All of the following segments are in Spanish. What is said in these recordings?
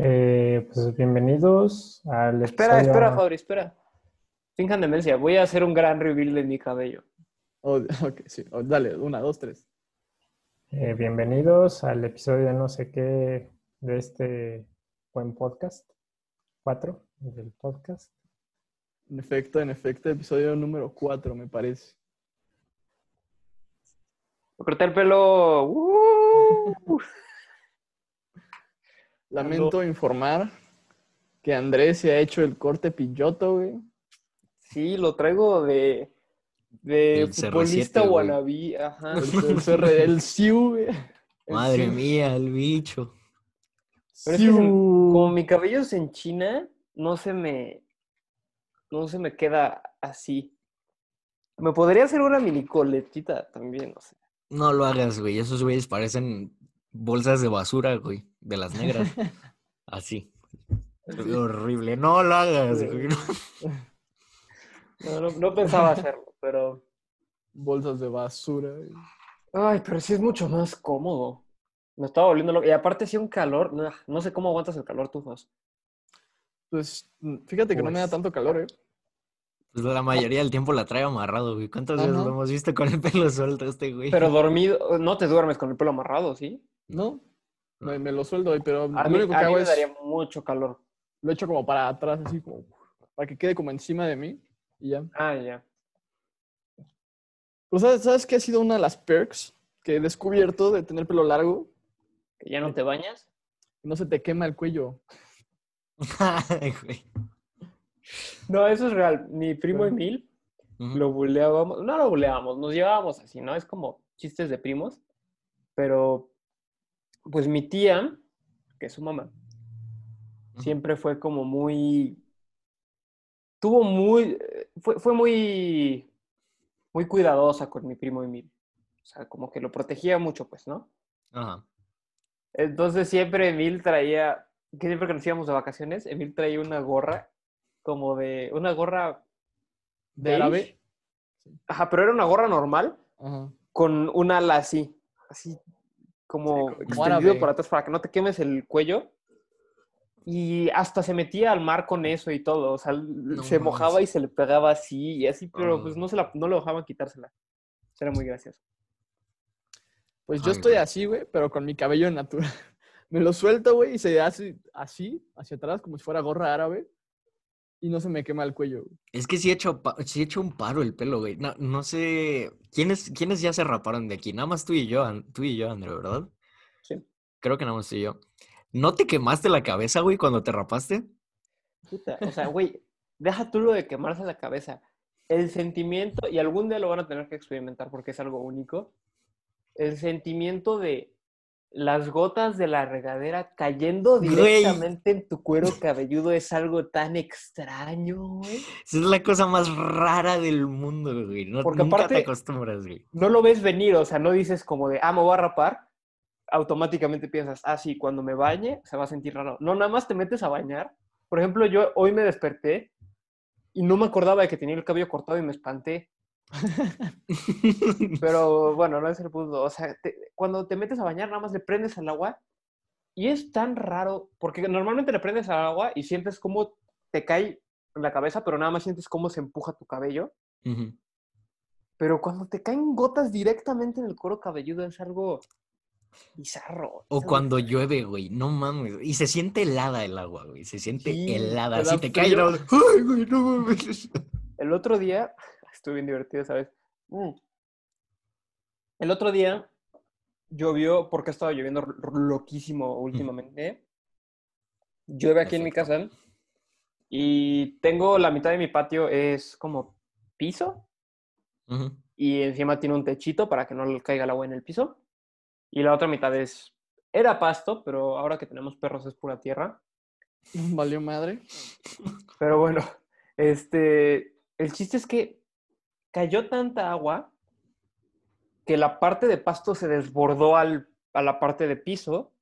Eh, pues bienvenidos al Espera, episodio- espera, Fabri, espera. Finjan demencia. Voy a hacer un gran reveal de mi cabello. Oh, ok, sí. Oh, dale, una, dos, tres. eh, bienvenidos al episodio de no sé qué de este buen podcast. Cuatro del podcast. En efecto, en efecto, episodio número cuatro, me parece. Me corté el pelo. ¡uh! Lamento informar que Andrés se ha hecho el corte pilloto, güey. Sí, lo traigo de, de El futbolista CR7, güey. wannabe. Ajá. El, CR el SIU, güey. El Madre SIU. mía, el bicho. Pero es que se- SIU. como mi cabello es en China, no se me. No se me queda así. Me podría hacer una mini coletita también, no sé. No lo hagas, güey. Esos güeyes parecen bolsas de basura, güey. De las negras. Así. Horrible. No lo hagas. No, no, no pensaba hacerlo, pero. Bolsas de basura. güey. Ay, pero sí es mucho más cómodo. Me estaba volviendo loco. Y aparte, sí, un calor. No, no sé cómo aguantas el calor, tú, Fos. Pues mm, fíjate que no me da Pues- tanto calor, ¿eh? Pues la mayoría del tiempo la trae amarrado, güey. ¿Cuántas veces Ajá. lo hemos visto con el pelo suelto este güey? Pero dormido, no te duermes con el pelo amarrado, ¿sí? ¿No? Me, me lo sueldo hoy, pero A lo mí, único que a mí me es daría mucho calor. lo echo como para atrás, así como para que quede como encima de mí y ya. Ah, ya. Pero ¿sabes, ¿sabes qué ha sido una de las perks que he descubierto de tener pelo largo? ¿Que ya no te bañas? No se te quema el cuello. No, eso es real. Mi primo. Emil lo buleábamos. No lo buleábamos, nos llevábamos así, ¿no? Es como chistes de primos. Pero, pues mi tía, que es su mamá, siempre fue como muy. Tuvo muy. Fue, fue muy. Muy cuidadosa con mi primo Emil. O sea, como que lo protegía mucho, pues, ¿no? Ajá. Entonces siempre Emil traía. Que siempre que nos íbamos de vacaciones, Emil traía una gorra. Como de. Una gorra. ¿De árabe? Ajá, pero era una gorra normal Ajá. con un ala así. Así como Sí, como extendido árabe. por atrás para que no te quemes el cuello. Y hasta se metía al mar con eso y todo. O sea, No se mojaba y se le pegaba así y así, pero pues Ah. no, se la, no lo dejaban quitársela. Era muy gracioso. Pues yo Ay, estoy güey. así, güey, pero con mi cabello natural. Me lo suelto, güey, y se hace así, hacia atrás, como si fuera gorra árabe. Y no se me quema el cuello. güey. Es que sí he hecho, pa- sí he hecho un paro el pelo, güey. No, no sé. ¿Quiénes, ¿Quiénes ya se raparon de aquí? Nada más tú y yo, tú y yo, André, ¿verdad? Sí. Creo que nada más tú y yo. ¿No te quemaste la cabeza, güey, cuando te rapaste? Puta, O sea, güey, deja tú lo de quemarse la cabeza. El sentimiento, y algún día lo van a tener que experimentar porque es algo único. El sentimiento de las gotas de la regadera cayendo Güey. directamente en tu cuero cabelludo es algo tan extraño, güey. Es la cosa más rara del mundo, güey. No, Porque nunca aparte- te acostumbras, güey. No lo ves venir, o sea, no dices como de, ah, me voy a rapar. Automáticamente piensas, ah, sí, cuando me bañe se va a sentir raro. No, nada más te metes a bañar. Por ejemplo, yo hoy me desperté y no me acordaba de que tenía el cabello cortado y me espanté. Pero bueno, no es el punto. O sea, te- cuando te metes a bañar, nada más le prendes al agua y es tan raro, porque normalmente le prendes al agua y sientes cómo te cae en la cabeza, pero nada más sientes cómo se empuja tu cabello. Ujú. Pero cuando te caen gotas directamente en el cuero cabelludo es algo bizarro. O cuando llueve, güey. No mames. Y se siente helada el agua, güey. Se siente Sí, helada. Así te cae. Ay, güey, no mames. El otro día, estuve bien divertido, ¿sabes? Mm. El otro día llovió, porque ha estado lloviendo loquísimo últimamente. Llueve aquí en mi Perfecto. casa y tengo la mitad de mi patio es como piso Ujú. y encima tiene un techito para que no le caiga el agua en el piso. Y la otra mitad es, era pasto, pero ahora que tenemos perros es pura tierra. Valió madre. Pero bueno, este, el chiste es que cayó tanta agua que la parte de pasto se desbordó al, a la parte de piso.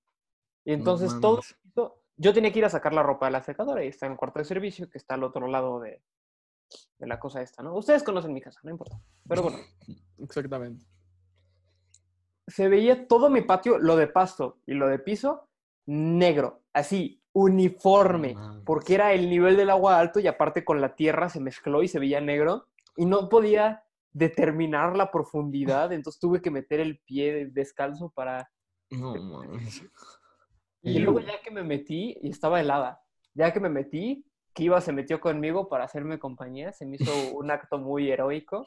Y entonces todo el piso- yo tenía que ir a sacar la ropa de la secadora y está en el cuarto de servicio que está al otro lado de, de la cosa esta, ¿no? Ustedes conocen mi casa, no importa. Pero bueno, Exactamente. se veía todo mi patio, lo de pasto y lo de piso, negro. Así, uniforme, No porque era el nivel del agua alto y aparte con la tierra se mezcló y se veía negro y no podía determinar la profundidad, entonces tuve que meter el pie descalzo para... No mames. Y luego ya que me metí y estaba helada, ya que me metí, Kiva se metió conmigo para hacerme compañía, se me hizo un acto muy heroico.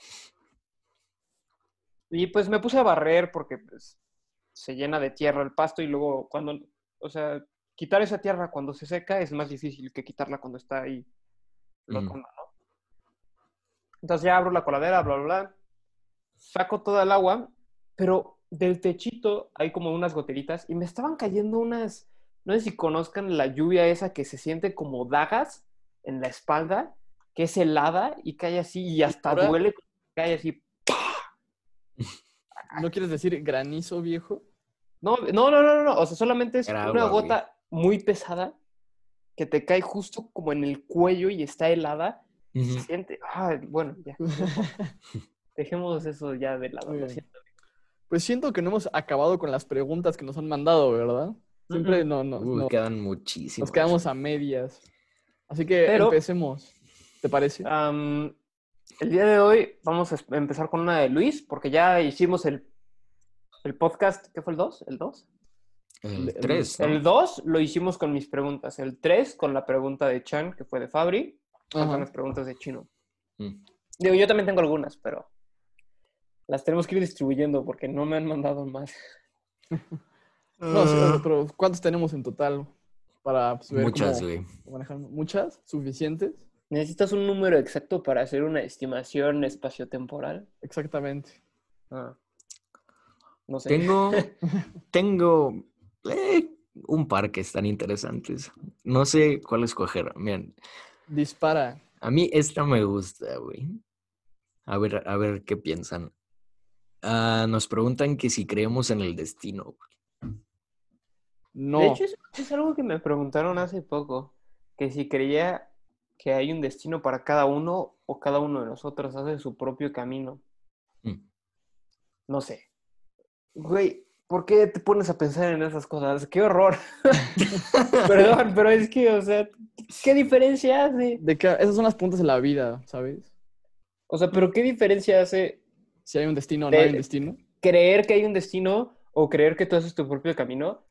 Y pues me puse a barrer porque pues, se llena de tierra el pasto y luego cuando, o sea, quitar esa tierra cuando se seca es más difícil que quitarla cuando está ahí flotando, ¿no? Entonces ya abro la coladera, bla, bla, bla, saco toda el agua, pero del techito hay como unas goteritas y me estaban cayendo unas, no sé si conozcan la lluvia esa que se siente como dagas en la espalda, que es helada y cae así y hasta ¿Ahora? duele, cae así. ¿No quieres decir granizo, viejo? No, no, no, no, no, o sea, solamente es Era una agua, güey. gota muy pesada que te cae justo como en el cuello y está helada. Se siente, ah, bueno, ya. Dejemos eso ya de lado. Lo bien. siento. Pues siento que no hemos acabado con las preguntas que nos han mandado, ¿verdad? Siempre no, no, Uy, no- quedan muchísimos. nos quedamos a medias. Así que Pero- empecemos. ¿Te parece? Am, el día de hoy vamos a empezar con una de Luis, porque ya hicimos el, el podcast, ¿qué fue el 2? ¿El 2? El el- 3, El 2 lo hicimos con mis preguntas, el 3 con la pregunta de Chan, que fue de Fabri, las preguntas de Chino. Mm. Digo, yo también tengo algunas, pero las tenemos que ir distribuyendo porque no me han mandado más. No, sí, pero ¿cuántos tenemos en total? Para pues, ver Muchas, güey. manejar? ¿Muchas? ¿Suficientes? ¿Necesitas un número exacto para hacer una estimación espaciotemporal? Exactamente. Ah. No sé. Tengo, tengo eh, un par que están interesantes. No sé cuál escoger. Miren, Dispara. a mí esta me gusta, güey. A ver, a ver qué piensan. Ah, nos preguntan que si creemos en el destino. güey. No. De hecho, es, es algo que me preguntaron hace poco, que si creía que hay un destino para cada uno o cada uno de nosotros hace su propio camino. Mm. No sé. Güey, ¿por qué te pones a pensar en esas cosas? ¡Qué horror! Perdón, pero es que, o sea, ¿qué diferencia hace? De que esas son las puntas de la vida, ¿sabes? O sea, pero ¿qué diferencia hace Si hay un destino o no hay un destino. creer que hay un destino o creer que tú haces tu propio camino?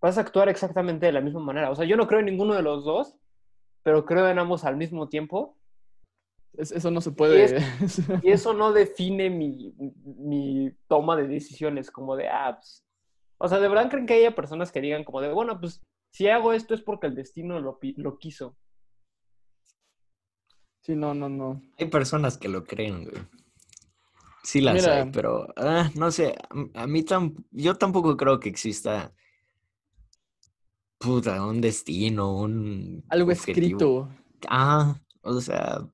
Vas a actuar exactamente de la misma manera. O sea, yo no creo en ninguno de los dos, pero creo en ambos al mismo tiempo. Es- eso no se puede. Y eso no define mi, mi toma de decisiones, como de apps. O sea, ¿de verdad creen que haya personas que digan como de, bueno, pues si hago esto es porque el destino lo, lo quiso? sí, no, no, no. Hay personas que lo creen, güey. Sí las Mira. hay, pero ah, no sé. A, mí tam- yo tampoco creo que exista puta, un destino, un Algo objetivo. escrito. Ah, o sea.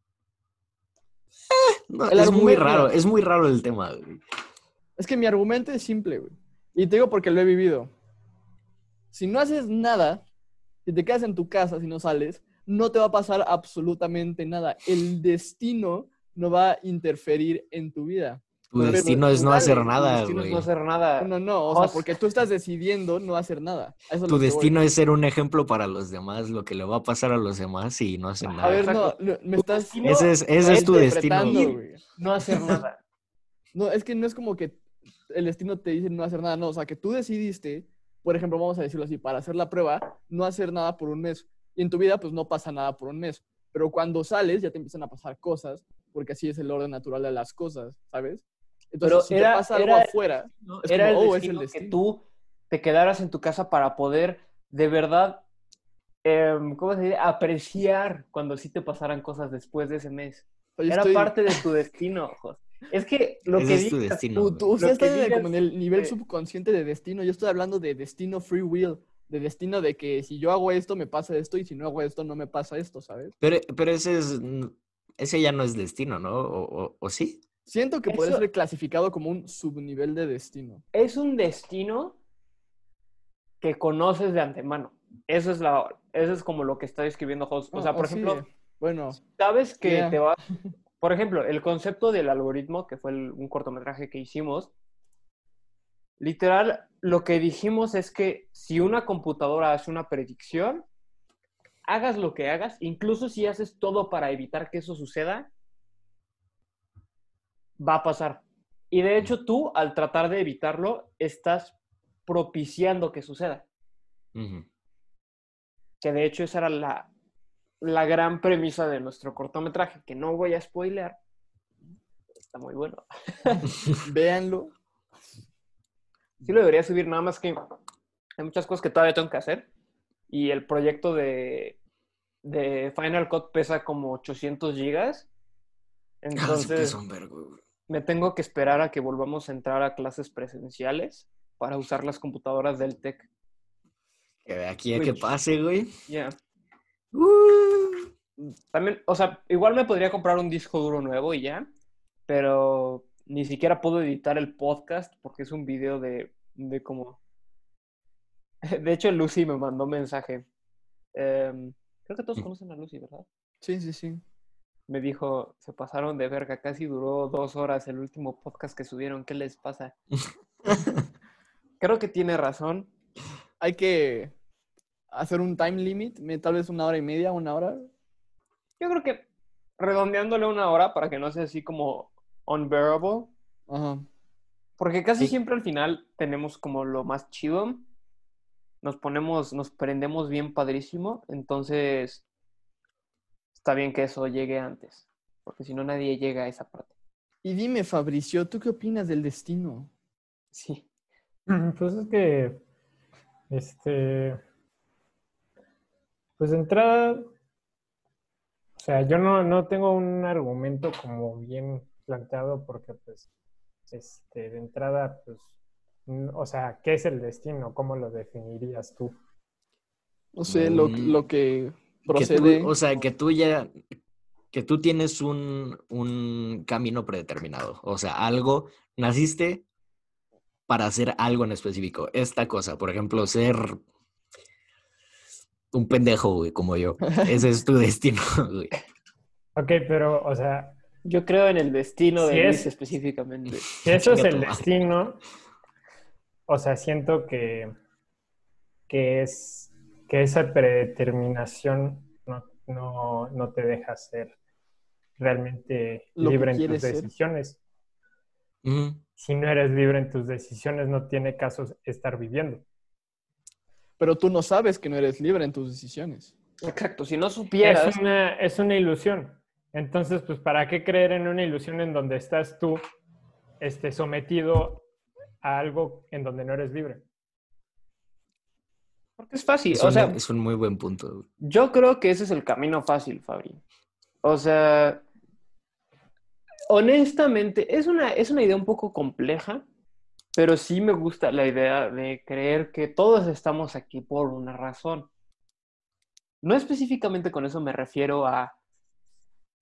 eh, no, es muy raro, es muy raro el tema, güey. Es que mi argumento es simple, güey. Y te digo porque lo he vivido. Si no haces nada, si te quedas en tu casa, si no sales, no te va a pasar absolutamente nada. El destino no va a interferir en tu vida. Tu Pero destino es no hacer tu nada, destino es güey. no hacer nada. No, no, o sea, porque tú estás decidiendo no hacer nada. Eso Tu destino es ser un ejemplo para los demás, lo que le va a pasar a los demás y no hacer nada. A ver, no, me Tu estás... ese es, ese es tu destino. No hacer nada. No, es que no es como que el destino te dice no hacer nada, no, o sea, que tú decidiste, por ejemplo, vamos a decirlo así, para hacer la prueba, no hacer nada por un mes. Y en tu vida, pues no pasa nada por un mes. Pero cuando sales, ya te empiezan a pasar cosas, porque así es el orden natural de las cosas, ¿sabes? Entonces, Pero si era- te pasa algo era- afuera, es Era como, el oh, es el destino que destino. tú te quedaras en tu casa para poder de verdad, em, ¿cómo se dice? Apreciar cuando sí te pasaran cosas después de ese mes. Era estoy- parte de tu destino, Jos. Es que lo Ese que es tu digas destino, tú- Tú, el- digas, como en el nivel eh, subconsciente de destino. Yo estoy hablando de destino free will, de destino de que si yo hago esto, me pasa esto, y si no hago esto, no me pasa esto, ¿sabes? Pero, pero ese es. Ese ya no es destino, ¿no? ¿O, o- o sí? Siento que puede ser clasificado como un subnivel de destino. es un destino que conoces de antemano. Eso es, la, eso es como lo que está describiendo Jos. O Ah, sea, por sí, ejemplo, Bueno, sabes que Yeah. te va... Por ejemplo, el concepto del algoritmo, que fue el- un cortometraje que hicimos, literal, lo que dijimos es que si una computadora hace una predicción, hagas lo que hagas, incluso si haces todo para evitar que eso suceda, va a pasar. Y de hecho tú, al tratar de evitarlo, estás propiciando que suceda. Que de hecho esa era la, la gran premisa de nuestro cortometraje, que no voy a spoilear. Está muy bueno. Véanlo. Sí lo debería subir, nada más que hay muchas cosas que todavía tengo que hacer. Y el proyecto de, de Final Cut pesa como 800 gigas. Ah, sí, Entonces me tengo que esperar a que volvamos a entrar a clases presenciales para usar las computadoras del TEC. Que de aquí a que pase, güey. Ya. Uh. También, o sea, igual me podría comprar un disco duro nuevo y ya, pero ni siquiera puedo editar el podcast porque es un video de, de como... De hecho, Lucy me mandó un mensaje. Em, creo que todos Mm. conocen a Lucy, ¿verdad? Sí, sí, sí. Me dijo, se pasaron de verga, casi duró dos horas el último podcast que subieron, ¿qué les pasa? Creo que tiene razón. Hay que hacer un time limit, tal vez una hora y media, una hora. Yo creo que redondeándole una hora para que no sea así como unbearable, Ajá. Porque casi Sí. siempre al final tenemos como lo más chido. Nos ponemos, nos prendemos bien padrísimo. Entonces, está bien que eso llegue antes. Porque si no, nadie llega a esa parte. Y dime, Fabricio, ¿tú qué opinas del destino? Sí. Pues es que, este, pues de entrada, o sea, yo no, no tengo un argumento como bien planteado porque, pues, este, de entrada, pues, n- o sea, ¿qué es el destino? ¿Cómo lo definirías tú? No sé, lo, Mm, lo que Que tú- procede. o sea, que tú ya, que tú tienes un, un camino predeterminado. O sea, algo, naciste para hacer algo en específico. Esta cosa, por ejemplo, ser un pendejo, güey, como yo. Ese es tu destino, güey. Ok, pero, o sea, Yo creo en el destino Si de Luis es- específicamente. Si eso es el destino, o sea, siento que, que es que esa predeterminación no, no, no te deja ser realmente Lo libre en tus ser. decisiones. Si no eres libre en tus decisiones, no tiene caso estar viviendo. Pero tú no sabes que no eres libre en tus decisiones. Exacto. Si no supieras, Es una, es una ilusión. Entonces, pues, ¿para qué creer en una ilusión en donde estás tú este, sometido a algo en donde no eres libre? porque es fácil. Es, o un, sea, es un muy buen punto. Yo creo que ese es el camino fácil, Fabri. O sea, honestamente, es una, es una idea un poco compleja, pero sí me gusta la idea de creer que todos estamos aquí por una razón. No específicamente con eso me refiero a,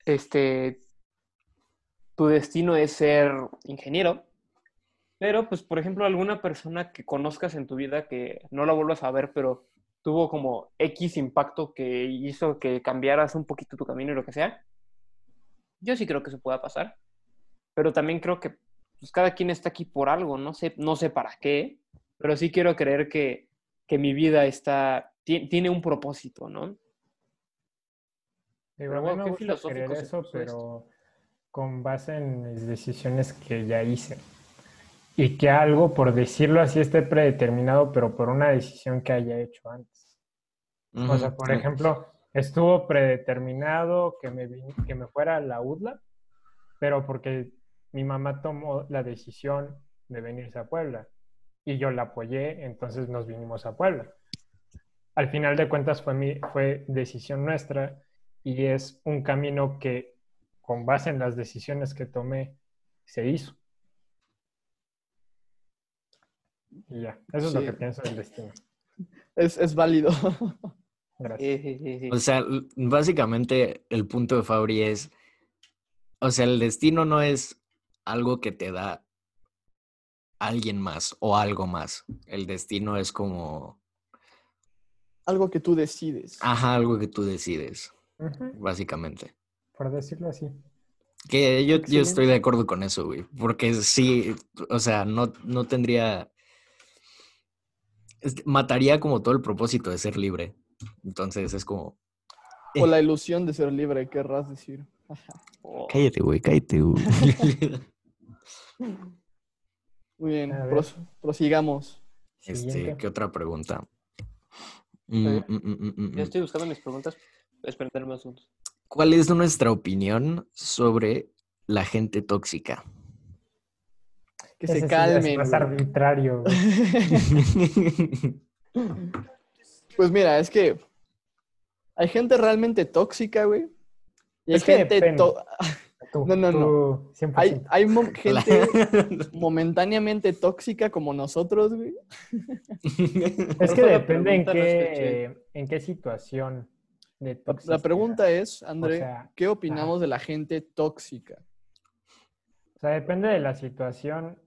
este, tu destino es ser ingeniero, pero pues, por ejemplo, alguna persona que conozcas en tu vida que no la vuelvas a ver, pero tuvo como X impacto que hizo que cambiaras un poquito tu camino y lo que sea. Yo sí creo que eso pueda pasar. Pero también creo que pues, cada quien está aquí por algo. No sé, no sé para qué, pero sí quiero creer que, que mi vida está, ti- tiene un propósito, ¿no? Digo, Pero, me qué filosófico eso, pero con base en mis decisiones que ya hice. Y que algo, por decirlo así, esté predeterminado, pero por una decisión que haya hecho antes. O sea, por ejemplo, estuvo predeterminado que me, que me fuera a la UDLA, pero porque mi mamá tomó la decisión de venirse a Puebla y yo la apoyé, entonces nos vinimos a Puebla. Al final de cuentas fue, mi, fue decisión nuestra y es un camino que con base en las decisiones que tomé se hizo. Y ya, eso es lo que pienso del destino. Es, es válido. Gracias. O sea, básicamente el punto de Fabri es, o sea, el destino no es algo que te da alguien más o algo más. El destino es como, Algo que tú decides. ajá, algo que tú decides, básicamente. Por decirlo así. Que yo, yo estoy de acuerdo con eso, güey. Porque sí, o sea, no, no tendría. Mataría como todo el propósito de ser libre. Entonces es como. O la ilusión de ser libre, querrás decir. Oh, Cállate, güey, cállate, güey. Muy bien, pros- prosigamos. Este. ¿qué otra pregunta? Mm, mm, mm, Ya estoy buscando mis preguntas. Esperen tener más segundos. ¿Cuál es nuestra opinión sobre la gente tóxica? Que Ese se sí ya es calmen. más arbitrario. Pues mira, es que hay gente realmente tóxica, güey. Y hay Es que gente depende. Tú, No, no, no. tú, 100%. hay, hay mo- gente momentáneamente tóxica como nosotros, güey. Es que depende en qué, en qué situación de La, toxicidad. la pregunta es, André, sea, ¿qué opinamos de la gente tóxica? O sea, depende de la situación,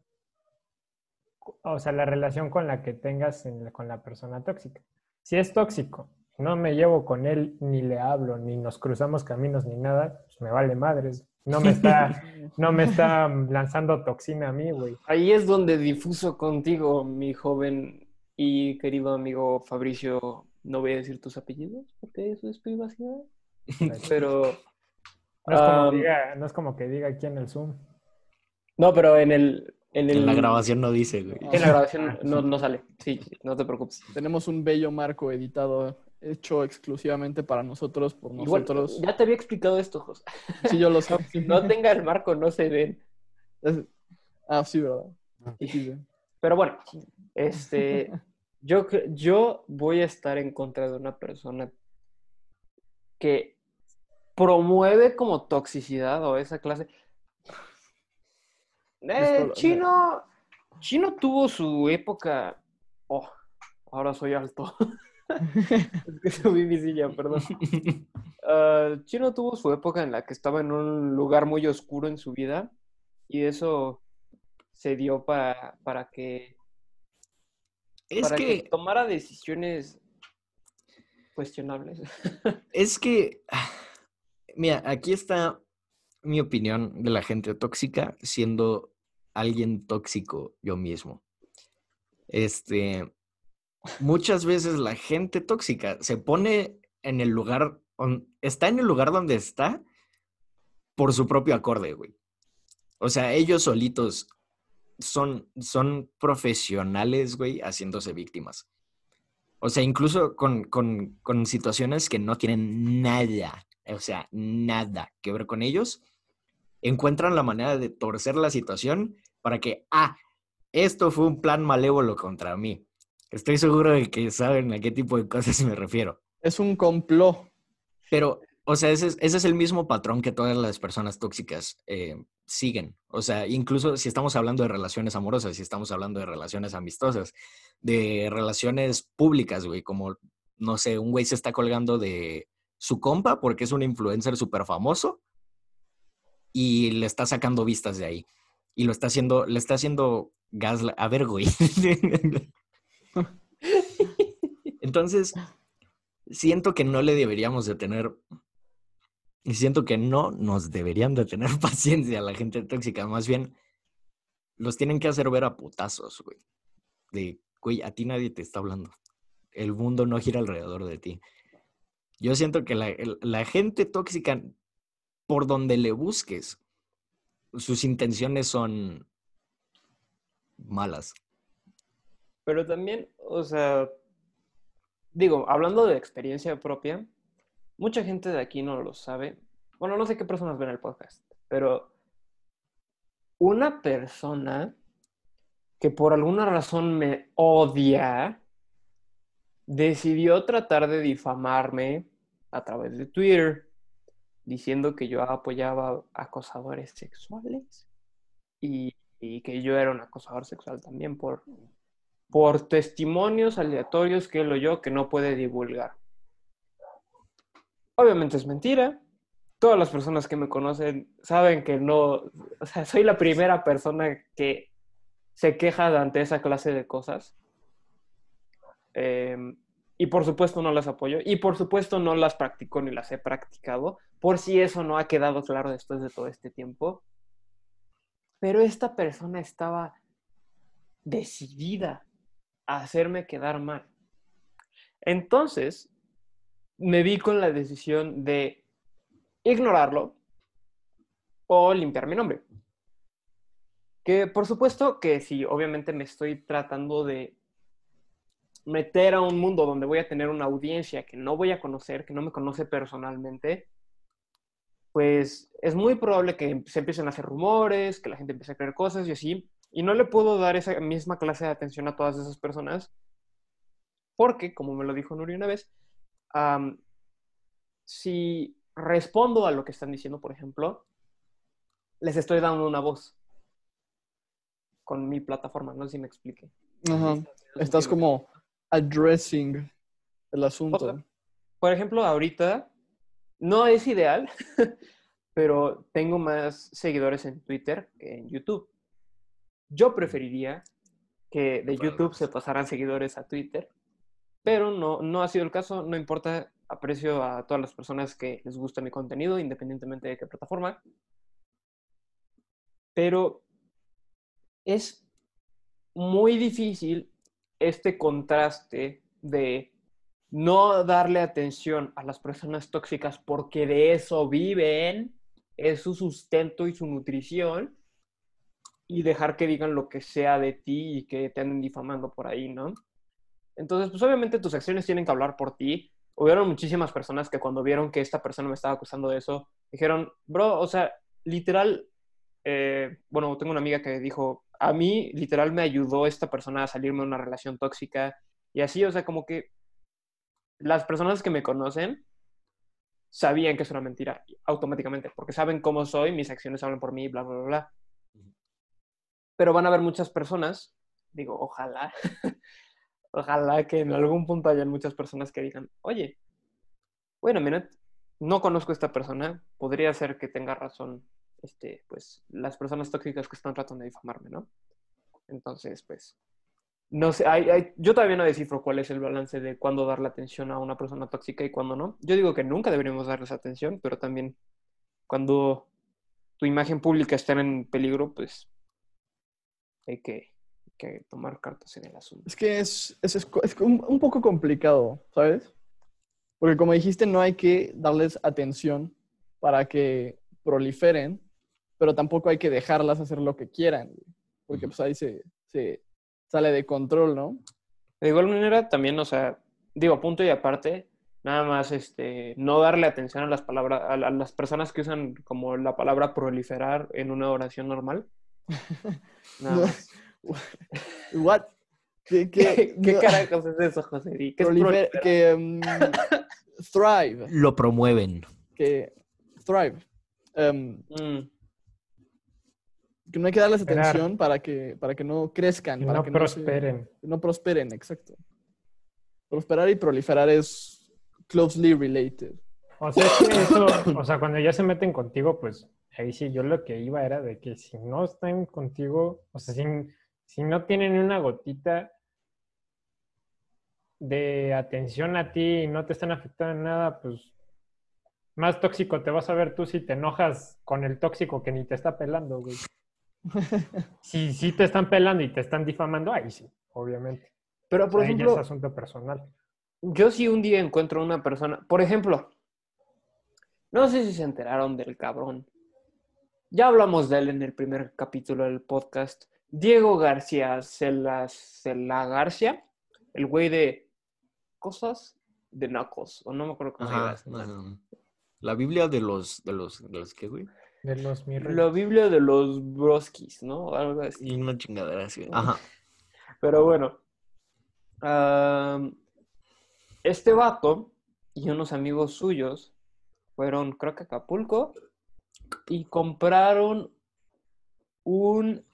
o sea, la relación con la que tengas en la- con la persona tóxica. Si es tóxico, no me llevo con él, ni le hablo, ni nos cruzamos caminos, ni nada, pues me vale madres. No me está, no me está lanzando toxina a mí, güey. Ahí es donde difuso contigo, mi joven y querido amigo Fabricio. No voy a decir tus apellidos porque eso es privacidad. Pero. No es, como um, diga, no es como que diga aquí en el Zoom. no, pero en el. En, el, En la grabación no dice, güey. En la grabación no, no sale. Sí, sí, no te preocupes. Tenemos un bello marco editado, hecho exclusivamente para nosotros, por Igual, nosotros. ya te había explicado esto, José. Sí, yo lo sé. Si no tenga el marco, no se ven. Es- Ah, sí, ¿verdad? Sí, sí. Pero bueno, este, yo, yo voy a estar en contra de una persona que promueve como toxicidad o esa clase. Eh, Chino, Chino tuvo su época. Oh, ahora soy alto. es que subí mi silla, perdón. Ah, Chino tuvo su época en la que estaba en un lugar muy oscuro en su vida y eso se dio para, para que Es para que, que tomara decisiones cuestionables. es que, mira, aquí está mi opinión de la gente tóxica siendo alguien tóxico yo mismo. Este, muchas veces la gente tóxica se pone en el lugar, está en el lugar donde está por su propio acorde, güey. O sea, ellos solitos son, son profesionales, güey, haciéndose víctimas. O sea, incluso con, con, con situaciones que no tienen nada, o sea, nada que ver con ellos, encuentran la manera de torcer la situación para que, ah, esto fue un plan malévolo contra mí. Estoy seguro de que saben a qué tipo de cosas me refiero. Es un complot. Pero, o sea, ese es, ese es el mismo patrón que todas las personas tóxicas eh, siguen. O sea, incluso si estamos hablando de relaciones amorosas, si estamos hablando de relaciones amistosas, de relaciones públicas, güey, como, no sé, un güey se está colgando de su compa porque es un influencer súper famoso y le está sacando vistas de ahí. Y lo está haciendo, le está haciendo gas. A ver, güey. Entonces, siento que no le deberíamos de tener, y siento que no nos deberían de tener paciencia a la gente tóxica, más bien los tienen que hacer ver a putazos, güey. De, güey, a ti nadie te está hablando. El mundo no gira alrededor de ti. Yo siento que la, la gente tóxica, por donde le busques, sus intenciones son malas. Pero también, o sea, digo, hablando de experiencia propia, mucha gente de aquí no lo sabe. Bueno, no sé qué personas ven el podcast, pero una persona que por alguna razón me odia decidió tratar de difamarme a través de Twitter, diciendo que yo apoyaba acosadores sexuales y, y que yo era un acosador sexual también por, por testimonios aleatorios que él oyó que no puede divulgar. Obviamente es mentira. Todas las personas que me conocen saben que no, o sea, soy la primera persona que se queja ante esa clase de cosas. Eh, y por supuesto no las apoyo. Y por supuesto no las practico ni las he practicado. Por si eso no ha quedado claro después de todo este tiempo. Pero esta persona estaba decidida hacerme quedar mal. Entonces, me vi con la decisión de ignorarlo o limpiar mi nombre. Que por supuesto que si obviamente me estoy tratando de meter a un mundo donde voy a tener una audiencia que no voy a conocer, que no me conoce personalmente, pues es muy probable que se empiecen a hacer rumores, que la gente empiece a creer cosas y así. Y no le puedo dar esa misma clase de atención a todas esas personas porque, como me lo dijo Nuri una vez, si respondo a lo que están diciendo, por ejemplo, les estoy dando una voz con mi plataforma, no sé si me explique. Ajá. Estás como addressing el asunto. por ejemplo, ahorita no es ideal, pero tengo más seguidores en Twitter que en YouTube. Yo preferiría que de YouTube se pasaran seguidores a Twitter, pero no, no ha sido el caso, no importa, aprecio a todas las personas que les gusta mi contenido, independientemente de qué plataforma. Pero es muy difícil este contraste de no darle atención a las personas tóxicas porque de eso viven, es su sustento y su nutrición, y dejar que digan lo que sea de ti y que te anden difamando por ahí, ¿no? Entonces, pues obviamente tus acciones tienen que hablar por ti. Hubieron muchísimas personas que cuando vieron que esta persona me estaba acusando de eso, dijeron, bro, o sea, literal, eh, bueno, tengo una amiga que dijo, a mí literal me ayudó esta persona a salirme de una relación tóxica y así, o sea, como que las personas que me conocen sabían que es una mentira automáticamente, porque saben cómo soy, mis acciones hablan por mí, bla, bla, bla, bla. Pero van a haber muchas personas, digo, ojalá, ojalá que en algún punto hayan muchas personas que digan, oye, bueno, mira, no conozco a esta persona, podría ser que tenga razón este, pues, las personas tóxicas que están tratando de difamarme, ¿no? Entonces, pues, no sé, yo todavía no descifro cuál es el balance de cuándo darle atención a una persona tóxica y cuándo no. Yo digo que nunca deberíamos darles atención, pero también cuando tu imagen pública está en peligro, pues hay que, que tomar cartas en el asunto. Es que es, es, es un, un poco complicado, ¿sabes? Porque como dijiste, no hay que darles atención para que proliferen, pero tampoco hay que dejarlas hacer lo que quieran, porque pues ahí se, se sale de control, ¿no? De igual manera, también, o sea, digo, punto y aparte, nada más este, no darle atención a las palabras, a, las personas que usan como la palabra proliferar en una oración normal. Nada más. What? ¿Qué, qué, ¿Qué, carajos es eso, José? ¿Qué es prolifer que um, thrive. Lo promueven. Que thrive. Um, mm. que no hay que darles atención para que, para que no crezcan. Que para no que prosperen. No, se, no prosperen, exacto. Prosperar y proliferar es closely related. O sea, es que eso, o sea, cuando ya se meten contigo, pues ahí sí, yo lo que iba era de que si no están contigo, o sea, si, si no tienen una gotita de atención a ti y no te están afectando en nada, pues más tóxico te vas a ver tú si te enojas con el tóxico que ni te está pelando, güey. Si sí te están pelando y te están difamando, ahí sí, obviamente. Pero, por ejemplo, es asunto personal. yo si un día encuentro una persona, por ejemplo, no sé si se enteraron del cabrón. Ya hablamos de él en el primer capítulo del podcast. Diego García Cela, Cela García, el güey de cosas de nacos, o no me acuerdo cómo se llama. Este ajá. La Biblia de los, de los, de los, ¿qué, güey? De los mi La Biblia de los broskis, ¿no? Algo así. Y una chingadera así. Ajá. Pero bueno, este vato y unos amigos suyos fueron, creo que a Acapulco, y compraron un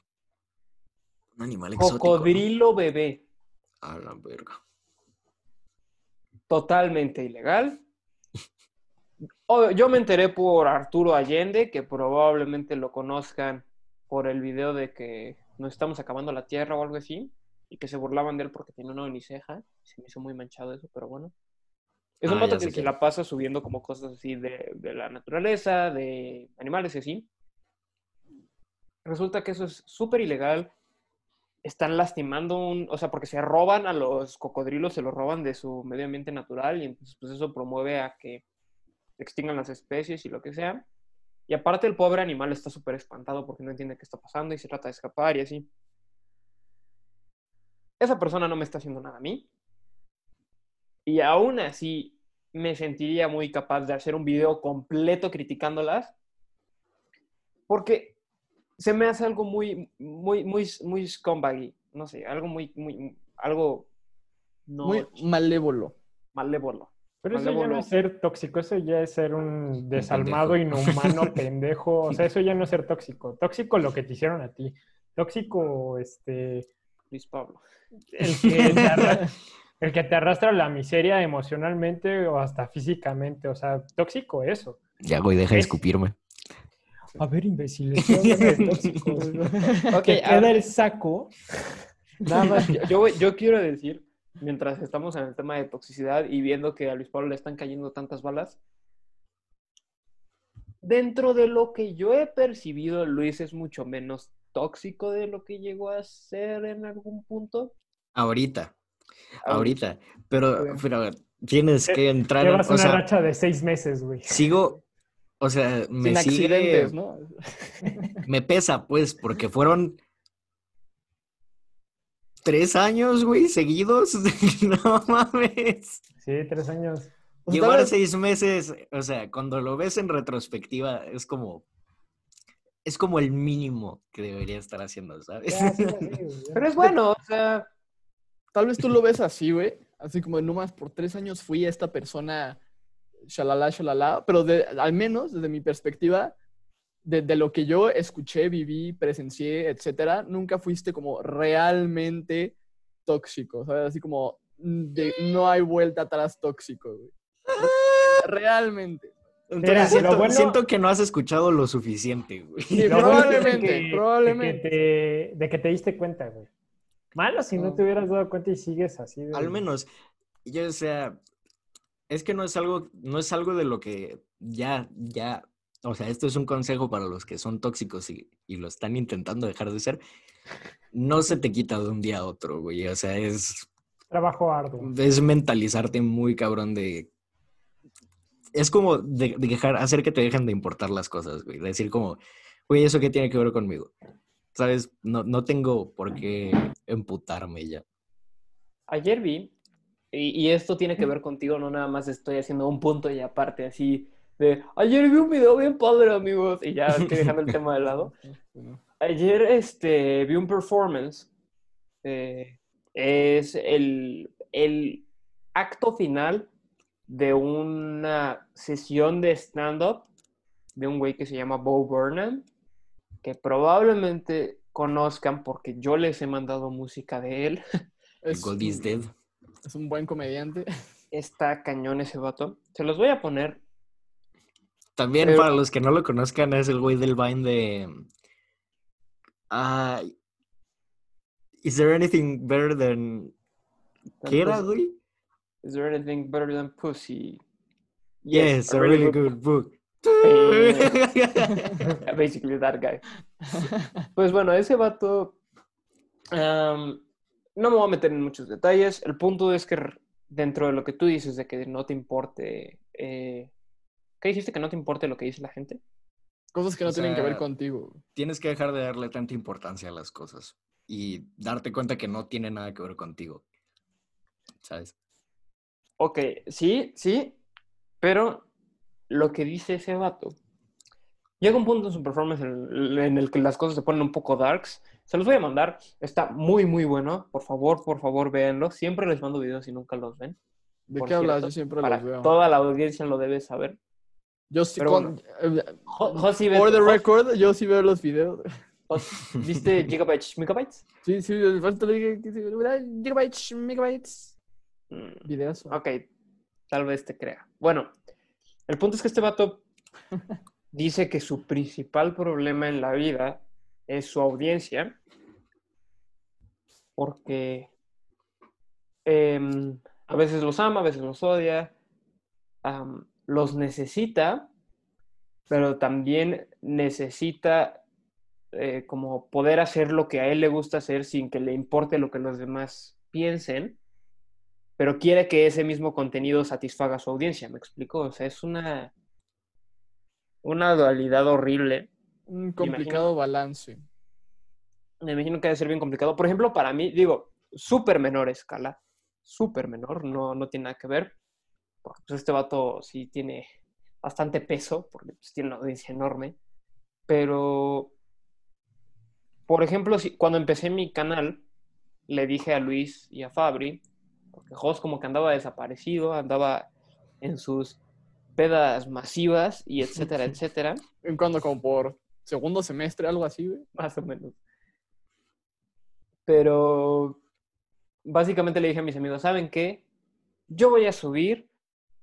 Un animal exótico. ¿no? cocodrilo bebé A la verga. totalmente ilegal. O- Yo me enteré por Arturo Allende, que probablemente lo conozcan por el video de que nos estamos acabando la tierra o algo así, y que se burlaban de él porque tiene una uniceja. Se me hizo muy manchado eso, pero bueno. Es un Ah, vato que se la pasa subiendo como cosas así de, de la naturaleza, de animales y así. Resulta que eso es súper ilegal. están lastimando un, o sea, porque se roban a los cocodrilos, se los roban de su medio ambiente natural y entonces pues eso promueve a que extingan las especies y lo que sea. Y aparte el pobre animal está súper espantado porque no entiende qué está pasando y se trata de escapar y así. Esa persona no me está haciendo nada a mí. Y aún así me sentiría muy capaz de hacer un video completo criticándolas. Porque se me hace algo muy, muy, muy, muy scumbaggy. No sé, algo muy, muy, algo no Muy malévolo. malévolo. Pero eso ya no es ser tóxico, eso ya es ser un desalmado, pendejo. inhumano, pendejo. O sea, eso ya no es ser tóxico. Tóxico lo que te hicieron a ti. Tóxico, este, Luis Pablo. el que el que te arrastra a la miseria emocionalmente o hasta físicamente. O sea, tóxico eso. Ya, güey, deja de Es- escupirme. A ver, imbécil, estoy hablando de tóxicos. Ok, que a ver. queda el saco. Nada más, yo, yo, yo quiero decir, mientras estamos en el tema de toxicidad y viendo que a Luis Pablo le están cayendo tantas balas, dentro de lo que yo he percibido, Luis es mucho menos tóxico de lo que llegó a ser en algún punto. Ahorita, Ah, ahorita. Pero, pero tienes que entrar. en- Llevas O una sea, racha de seis meses, güey. sigo. O sea, me Sin sigue. accidentes, ¿no? Me pesa, pues, porque fueron. Tres años, güey, seguidos. no mames. Sí, tres años. O sea, Llevar vez- seis meses, o sea, cuando lo ves en retrospectiva, es como. Es como el mínimo que debería estar haciendo, ¿sabes? Ya, sí, ya. Pero es bueno, o sea, Tal vez tú lo ves así, güey. Así como, no más, por tres años fui esta persona, shalala, shalala. Pero de- al menos, desde mi perspectiva, de, de lo que yo escuché, viví, presencié, etcétera, nunca fuiste como realmente tóxico, ¿sabes? Así como, de, no hay vuelta atrás tóxico, güey. Realmente. Entonces, Mira, lo siento, bueno- siento que no has escuchado lo suficiente, güey. Sí, Lo bueno es de probablemente, que- probablemente. De que, te, de que te diste cuenta, güey. Malo si no te hubieras dado cuenta y sigues así. de- Al menos, yo, o sea, es que no es algo, no es algo de lo que ya, ya, o sea, esto es un consejo para los que son tóxicos y, y lo están intentando dejar de ser. No se te quita de un día a otro, güey. O sea, es, Trabajo arduo. es mentalizarte muy cabrón de... Es como de, de dejar, hacer que te dejen de importar las cosas, güey. Decir como, güey, ¿eso qué tiene que ver conmigo? ¿Sabes? No, no tengo por qué emputarme ya. ayer vi, y, y esto tiene que ver contigo, no nada más estoy haciendo un punto y aparte así de, ayer vi un video bien padre, amigos, y ya estoy dejando el tema de lado. Ayer este, vi un performance. eh, es el, el acto final de una sesión de stand-up de un güey que se llama Bo Burnham, que probablemente conozcan porque yo les he mandado música de él. Es, God is dead. es un buen comediante. Está cañón ese vato. Se los voy a poner. También Pero- para los que no lo conozcan, es el güey del Vine de. Ah. is there anything better than. ¿Qué era, güey? Is there anything better than pussy? Yes, a really good book. Basically that guy. Pues bueno, ese vato. no me voy a meter en muchos detalles. El punto es que dentro de lo que tú dices de que no te importe. eh, ¿Qué dijiste? Que no te importe lo que dice la gente. Cosas que no O tienen que ver contigo. Tienes que dejar de darle tanta importancia a las cosas y darte cuenta que no tiene nada que ver contigo. ¿Sabes? Ok, sí, sí, pero lo que dice ese vato. Llega un punto en su performance en, en el que las cosas se ponen un poco darks. Se los voy a mandar. Está muy, muy bueno. Por favor, por favor, véanlo. Siempre les mando videos y nunca los ven. ¿De por qué hablas? Yo siempre Para los veo. toda la audiencia lo debe saber. Yo sí, Pero con- eh, Jo- ve- for the record, yo sí veo los videos. ¿Viste Gigabytes, Megabytes? Sí, sí, falta le gigabytes, megabytes. Mm, Videos. Ok, tal vez te crea. Bueno, el punto es que este vato dice que su principal problema en la vida es su audiencia, porque em, a veces los ama, a veces los odia, los necesita, pero también necesita eh, como poder hacer lo que a él le gusta hacer sin que le importe lo que los demás piensen, pero quiere que ese mismo contenido satisfaga a su audiencia, ¿me explico? O sea, es una, una dualidad horrible. Un complicado balance. Me imagino que debe ser bien complicado. Por ejemplo, para mí, digo, súper menor escala, súper menor, no, no tiene nada que ver, porque pues este vato sí tiene bastante peso, porque pues, tiene una audiencia enorme, pero, por ejemplo, si, cuando empecé mi canal, le dije a Luis y a Fabri, porque Jos como que andaba desaparecido, andaba en sus pedas masivas y etcétera, etcétera, En cuando como por segundo semestre, algo así, güey. más o menos. Pero básicamente le dije a mis amigos, ¿saben qué? Yo voy a subir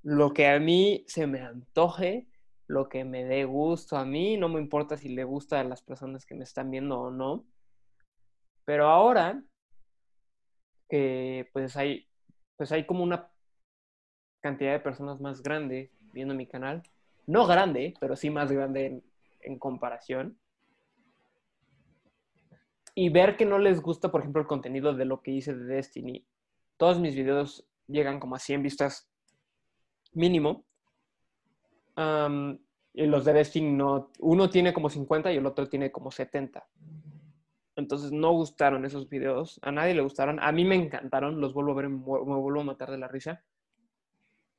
lo que a mí se me antoje, lo que me dé gusto a mí, no me importa si le gusta a las personas que me están viendo o no. Pero ahora que pues hay pues hay como una cantidad de personas más grande viendo mi canal, no grande, pero sí más grande en, comparación. Y ver que no les gusta, por ejemplo, el contenido de lo que hice de Destiny. Todos mis videos llegan como a 100 vistas mínimo. Y los de Destiny no, uno tiene como 50 y el otro tiene como 70. Entonces no gustaron esos videos, a nadie le gustaron, a mí me encantaron, los vuelvo a ver, me vu- me vuelvo a matar de la risa.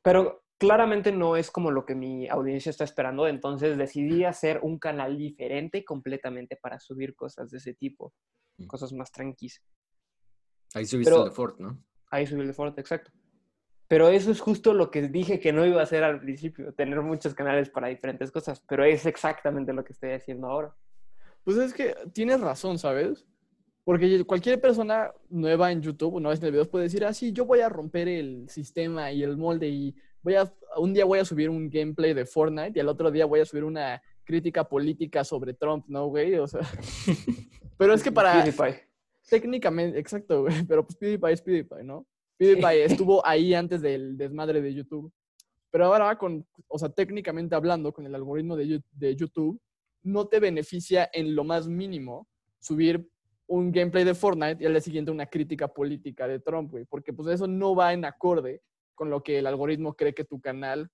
Pero claramente no es como lo que mi audiencia está esperando, entonces decidí hacer un canal diferente completamente para subir cosas de ese tipo, Mm. cosas más tranquilas. Ahí subiste Pero- el de Ford, ¿no? Ahí subí el de Forte, exacto. Pero eso es justo lo que dije que no iba a hacer al principio, tener muchos canales para diferentes cosas, pero es exactamente lo que estoy haciendo ahora. Pues es que tienes razón, ¿sabes? Porque cualquier persona nueva en YouTube, una vez en el video, puede decir, ah, sí, yo voy a romper el sistema y el molde y voy a, un día voy a subir un gameplay de Fortnite y al otro día voy a subir una crítica política sobre Trump, ¿no, güey? O sea, pero es que para, PewDiePie. técnicamente, exacto, güey, pero pues PewDiePie es PewDiePie, ¿no? PewDiePie estuvo ahí antes del desmadre de YouTube. Pero ahora, con, o sea, técnicamente hablando, con el algoritmo de, de YouTube, no te beneficia en lo más mínimo subir un gameplay de Fortnite y al día siguiente una crítica política de Trump, güey, porque pues eso no va en acorde con lo que el algoritmo cree que tu canal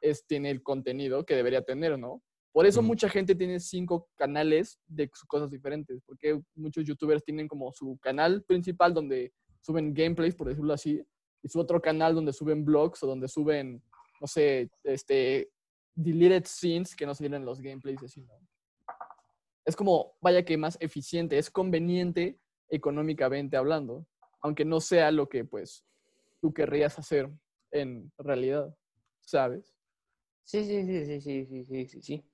es, tiene el contenido que debería tener, ¿no? Por eso mucha gente tiene cinco canales de cosas diferentes, porque muchos youtubers tienen como su canal principal donde suben gameplays, por decirlo así, y su otro canal donde suben vlogs o donde suben, no sé, este, deleted scenes que no salieron en los gameplays, así, ¿no? Es como, vaya que más eficiente, es conveniente económicamente hablando, aunque no sea lo que, pues, tú querrías hacer en realidad, ¿sabes? Sí, sí, sí, sí, sí, sí, sí, sí, sí.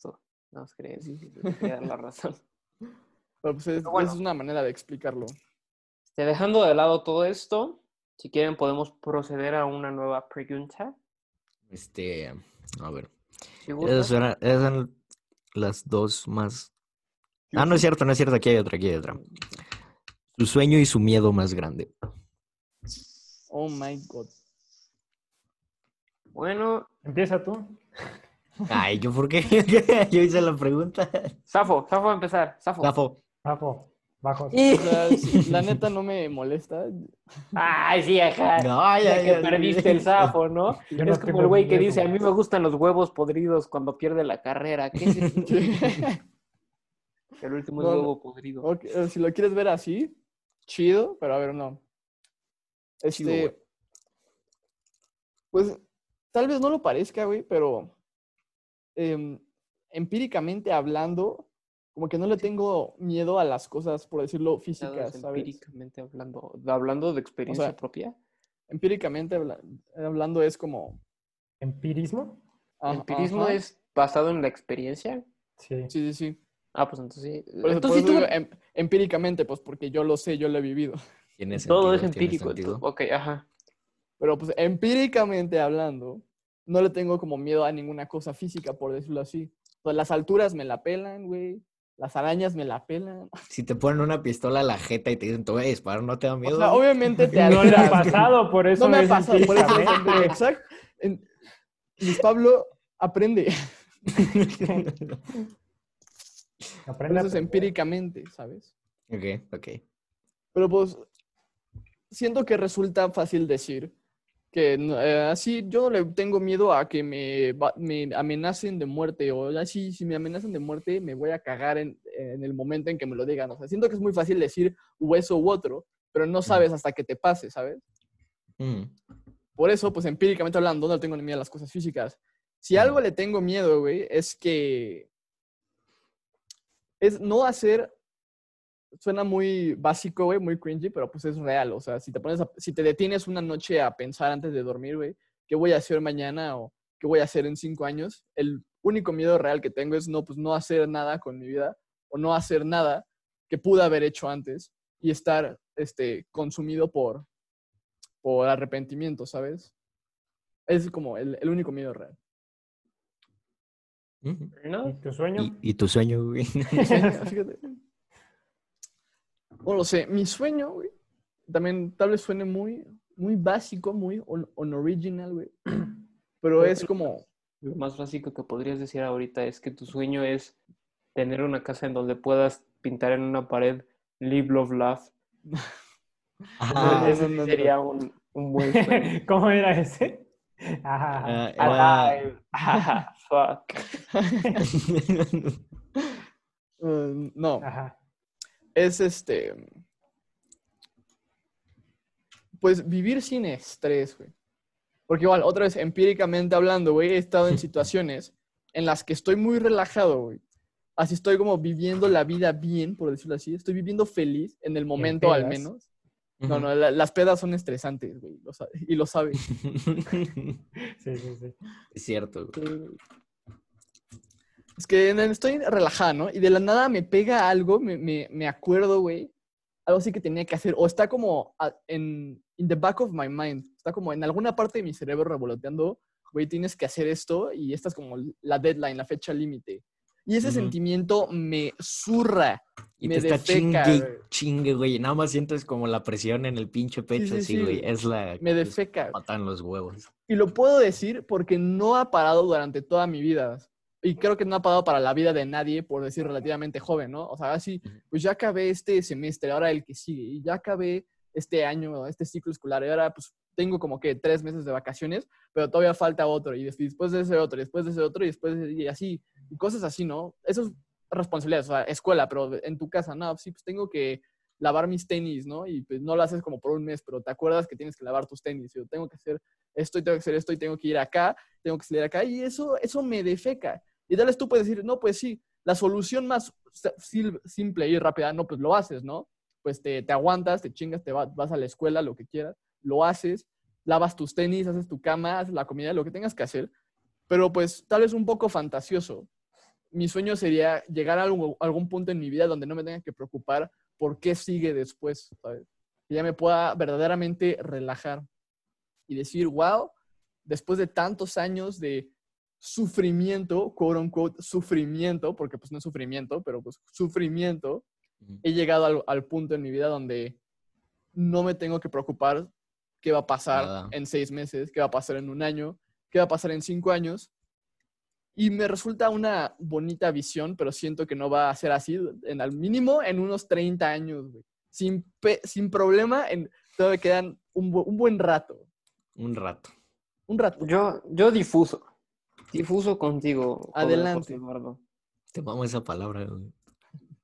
Todo. No os crees, sí, sí, te quería dar la razón. Pero pues es, Pero bueno. esa es una manera de explicarlo. Este, dejando de lado todo esto, si quieren podemos proceder a una nueva pregunta. Este, a ver. esas eran las dos más. Ah, no es cierto, no es cierto. Aquí hay otra, aquí hay otra. Su sueño y su miedo más grande. Oh my god. Bueno, Empieza tú. Ay, ¿yo por qué? Yo hice la pregunta. Safo, Safo va a empezar. Safo. Gafo. Bajo, bajo. O sea, sí, la neta no me molesta. Ay, sí, ajá. No, Ya ya, que ya, perdiste el Safo, ¿no? Yo no es como el güey que dice, a mí me gustan los huevos podridos cuando pierde la carrera. ¿Qué es eso? El último es No, huevo podrido. Eh, si lo quieres ver así, chido, pero a ver, no. Chido, Este. güey. pues tal vez no lo parezca, güey, pero em, empíricamente hablando, como que no le tengo miedo a las cosas, por decirlo, físicas, Sabes. Empíricamente hablando, hablando de experiencia propia. Empíricamente habla- hablando es como. ¿Empirismo? ah, ¿El empirismo ajá. es basado en la experiencia? Sí. Sí, sí, sí. Ah, pues entonces sí. Por eso- Entonces por sí eso tuve- digo, em- empíricamente, pues porque yo lo sé, yo lo he vivido. Tiene todo es sentido, empírico. entonces- Ok, ajá. Pero pues empíricamente hablando, no le tengo como miedo a ninguna cosa física, por decirlo así. Pues las alturas me la pelan, güey. Las arañas me la pelan. Si te ponen una pistola a la jeta y te dicen, te voy a disparar, ¿no te da miedo? O sea, obviamente te No le ha pasado, por eso No me ha pasado, por eso. Exacto. Luis Pablo aprende. Aprende eso es empíricamente, ¿sabes? Ok, ok. Pero pues siento que resulta fácil decir que eh, así yo no le tengo miedo a que me, me amenacen de muerte o así si me amenazan de muerte me voy a cagar en, en el momento en que me lo digan. O sea, siento que es muy fácil decir o eso u otro, pero no sabes hasta que te pase, ¿sabes? Mm, Por eso, pues empíricamente hablando, no tengo ni miedo a las cosas físicas. Si algo le tengo miedo, güey, es que es no hacer suena muy básico, güey, muy cringy, pero pues es real. O sea, si te pones a- si te detienes una noche a pensar antes de dormir, güey, ¿qué voy a hacer mañana o qué voy a hacer en cinco años? El único miedo real que tengo es no, pues no hacer nada con mi vida o no hacer nada que pude haber hecho antes y estar este, consumido por, por arrepentimiento, ¿sabes? Es como el, el único miedo real. ujú. ¿No? ¿Y tu sueño? ¿Y, y tu sueño, güey? Fíjate. No lo sé. Mi sueño, güey, también tal vez suene muy, muy básico, muy un, unoriginal, güey. Pero es como, Lo más básico que podrías decir ahorita es que tu sueño es tener una casa en donde puedas pintar en una pared Live, Love, Laugh. Ah, Ese no, sería un, un buen sueño. ¿Cómo era ese? Ajá. ah, Alive. Ah, fuck. uh, no, Ajá. Es este, pues vivir sin estrés, güey. Porque igual, otra vez, empíricamente hablando, güey, he estado en situaciones en las que estoy muy relajado, güey. Así estoy como viviendo la vida bien, por decirlo así. Estoy viviendo feliz en el momento al menos. No, no, la- las pedas son estresantes, güey, lo sabe- y lo sabes. Sí, sí, sí. Es cierto, güey. Es que estoy relajado, ¿no? Y de la nada me pega algo, me, me, me acuerdo, güey, algo así que tenía que hacer, o está como en in the back of my mind, está como en alguna parte de mi cerebro revoloteando, güey, tienes que hacer esto y esta es como la deadline, la fecha límite. Y ese Ujú. sentimiento me zurra. Y me te está defeca, chingue, güey. chingue, güey. Nada más sientes como la presión en el pinche pecho, sí, así, sí. güey. Es la... Me defeca. Matan los huevos. Y lo puedo decir porque no ha parado durante toda mi vida. Y creo que no ha parado para la vida de nadie, por decir relativamente joven, ¿no? O sea, así, pues ya acabé este semestre, ahora el que sigue, y ya acabé este año, este ciclo escolar, y ahora pues tengo como que tres meses de vacaciones, pero todavía falta otro, y des- y después de ese otro, y después de ese otro, y después de, y así, y cosas así, ¿no? Eso es responsabilidad, o sea, escuela, pero en tu casa, no, sí, pues tengo que lavar mis tenis, ¿no? Y pues no lo haces como por un mes, pero te acuerdas que tienes que lavar tus tenis, yo tengo que hacer esto, y tengo que hacer esto, y tengo que ir acá, tengo que salir acá, y eso, eso me defeca. Y tal vez tú puedes decir, no, pues sí, la solución más simple y rápida, no, pues lo haces, ¿no? Pues te, te aguantas, te chingas, te va- vas a la escuela, lo que quieras, lo haces, lavas tus tenis, haces tu cama, haces la comida, lo que tengas que hacer, pero pues tal vez un poco fantasioso. Mi sueño sería llegar a algún, algún punto en mi vida donde no me tenga que preocupar por qué sigue después, ¿sabes? Que ya me pueda verdaderamente relajar y decir, wow, después de tantos años de sufrimiento, quote unquote, sufrimiento, porque pues no es sufrimiento, pero pues sufrimiento, he llegado al, al punto en mi vida donde no me tengo que preocupar qué va a pasar Nada. en seis meses, qué va a pasar en un año, qué va a pasar en cinco años. Y me resulta una bonita visión, pero siento que no va a ser así, en al mínimo en unos 30 años, güey. Sin, pe- sin problema, en, todavía quedan un, bu- un buen rato. Un rato. Un rato. Yo, yo difuso. Difuso contigo. Adelante. Eduardo. Te mamo esa palabra, güey.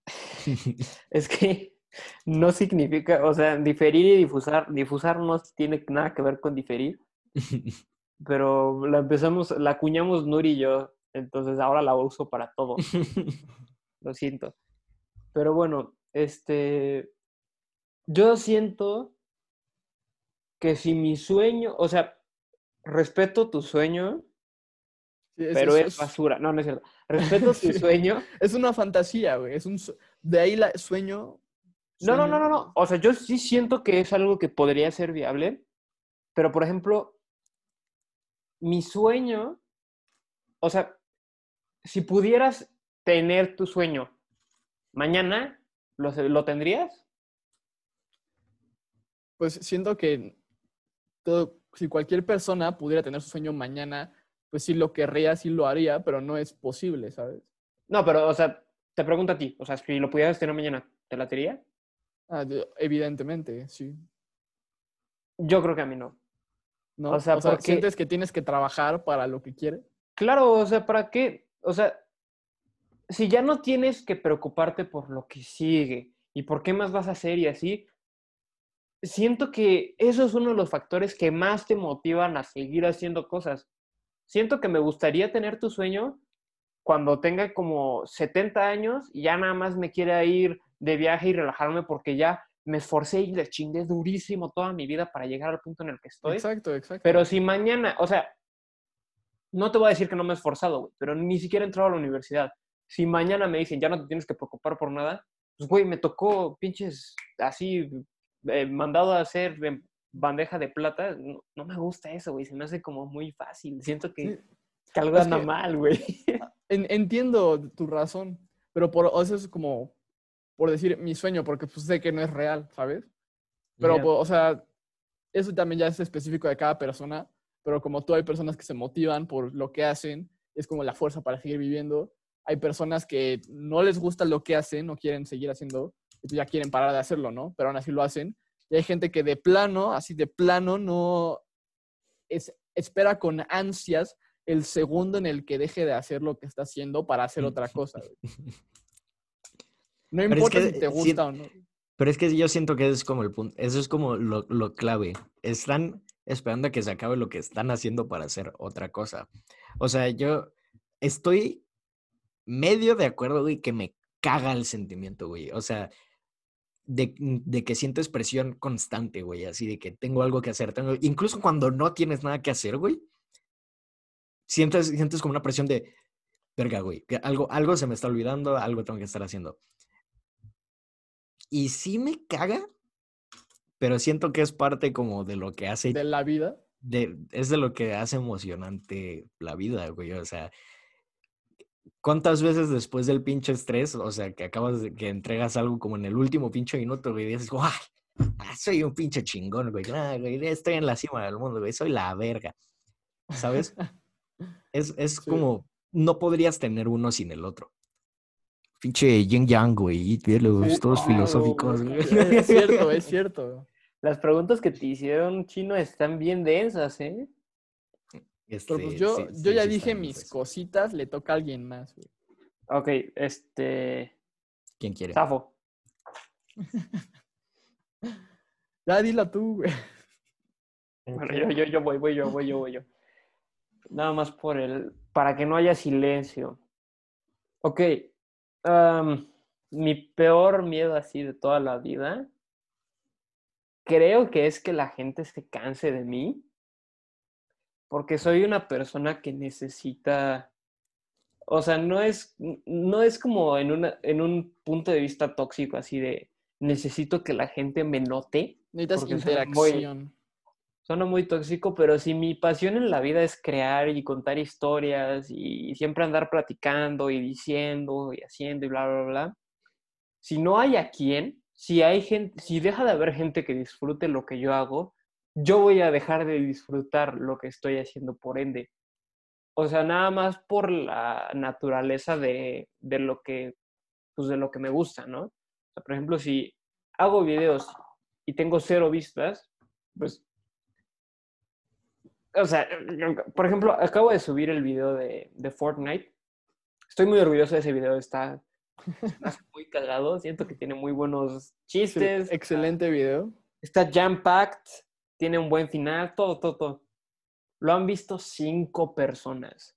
Es que no significa, o sea, diferir y difusar, difusar no tiene nada que ver con diferir, pero la empezamos, la acuñamos Nuri y yo, entonces ahora la uso para todo, lo siento. Pero bueno, este, yo siento que si mi sueño, o sea, respeto tu sueño, Sí, pero es, es basura, no, no es cierto. Respeto tu Sí. sueño. es una fantasía, güey. Es un, su- de ahí la sueño. No, no, sueño- no, no, no. O sea, yo sí siento que es algo que podría ser viable, pero por ejemplo, mi sueño, o sea, si pudieras tener tu sueño mañana, ¿lo, lo tendrías? Pues siento que todo, si cualquier persona pudiera tener su sueño mañana, pues sí lo querría, sí lo haría, pero no es posible, ¿sabes? No, pero, o sea, te pregunto a ti, o sea, si lo pudieras tener mañana, ¿te latería? Ah, de- evidentemente, sí. Yo creo que a mí no. ¿No? O sea, porque- sientes que tienes que trabajar para lo que quieres. Claro, o sea, ¿para qué? O sea, si ya no tienes que preocuparte por lo que sigue y por qué más vas a hacer y así, siento que eso es uno de los factores que más te motivan a seguir haciendo cosas. Siento que me gustaría tener tu sueño cuando tenga como 70 años y ya nada más me quiera ir de viaje y relajarme porque ya me esforcé y le chingué durísimo toda mi vida para llegar al punto en el que estoy. Exacto, exacto. Pero si mañana, o sea, no te voy a decir que no me he esforzado, güey, pero ni siquiera he entrado a la universidad. Si mañana me dicen, ya no te tienes que preocupar por nada, pues, güey, me tocó pinches así, eh, mandado a hacer en bandeja de plata. No, no me gusta eso, güey, se me hace como muy fácil. Siento que, Sí. que algo anda mal, güey. En- entiendo tu razón, pero por o sea, es como por decir mi sueño, porque pues, sé que no es real, ¿sabes? Pero, po- o sea, eso también ya es específico de cada persona, pero como tú hay personas que se motivan por lo que hacen, es como la fuerza para seguir viviendo. Hay personas que no les gusta lo que hacen, no quieren seguir haciendo, y pues ya quieren parar de hacerlo, ¿no? Pero aún así lo hacen. Y hay gente que de plano, así de plano, no es, espera con ansias el segundo en el que deje de hacer lo que está haciendo para hacer otra cosa. güey. No es importa que si te gusta o no. Pero es que yo siento que eso es como el punto, eso es como lo, lo clave. Están esperando a que se acabe lo que están haciendo para hacer otra cosa. O sea, yo estoy medio de acuerdo, güey, que me caga el sentimiento, güey. O sea, de, de que siento expresión constante, güey, así de que tengo algo que hacer. Tengo, incluso cuando no tienes nada que hacer, güey, sientes, sientes como una presión de, verga, güey, que algo, algo se me está olvidando, algo tengo que estar haciendo. Y sí me caga, pero siento que es parte como de lo que hace, De la vida. de, es de lo que hace emocionante la vida, güey. O sea, ¿cuántas veces después del pinche estrés, o sea, que acabas de, que entregas algo como en el último pinche minuto, güey, y dices, ¡guau! Ah, soy un pinche chingón, güey. Ah, güey, estoy en la cima del mundo, güey. Soy la verga. ¿Sabes? Es, es Sí. como, no podrías tener uno sin el otro. Pinche yin yang, güey. Los todos filosóficos, güey. Es cierto, es cierto. Las preguntas que te hicieron, Chino, están bien densas, ¿eh? Pero pues Este, yo, sí, yo sí, ya sí dije mis cositas, le toca a alguien más. güey. Ok, este... ¿Quién quiere? Safo. Ya dila tú, güey. ¿En Bueno, yo, yo, yo voy, voy yo, voy yo, voy yo. Nada más por el... Para que no haya silencio. Ok. mi peor miedo así de toda la vida, creo que es que la gente se canse de mí, porque soy una persona que necesita... O sea, no es, no es como en, una, en un punto de vista tóxico, así de necesito que la gente me note. Necesitas Porque suena muy- interacción. Suena muy tóxico, pero si mi pasión en la vida es crear y contar historias y siempre andar platicando y diciendo y haciendo y bla, bla, bla, si no hay a quién, si hay gente, si deja de haber gente que disfrute lo que yo hago, yo voy a dejar de disfrutar lo que estoy haciendo por ende. O sea, nada más por la naturaleza de, de lo que, pues de lo que me gusta, ¿no? O sea, por ejemplo, si hago videos y tengo cero vistas, pues o sea, por ejemplo, acabo de subir el video de, de Fortnite. Estoy muy orgulloso de ese video, está, muy cagado, siento que tiene muy buenos chistes, Excelente video. está jam-packed, tiene un buen final, todo, todo, todo. Lo han visto cinco personas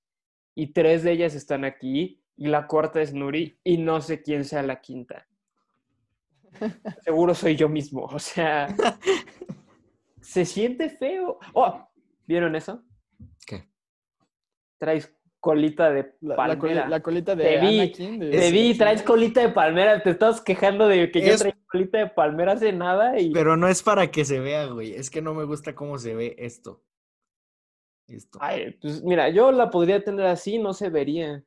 y tres de ellas están aquí y la cuarta es Nuri y no sé quién sea la quinta. Seguro soy yo mismo, o sea, se siente feo. Oh, ¿vieron eso? ¿Qué? Traes colita de La, la coli- palmera. la colita de Te vi, Anakin. de- Te vi, sí. traes colita de palmera. Te estabas quejando de que yo traía colita de palmera hace nada y Pero no es para que se vea, güey. Es que no me gusta cómo se ve esto. Esto. Ay, pues mira, yo la podría tener así, no se vería.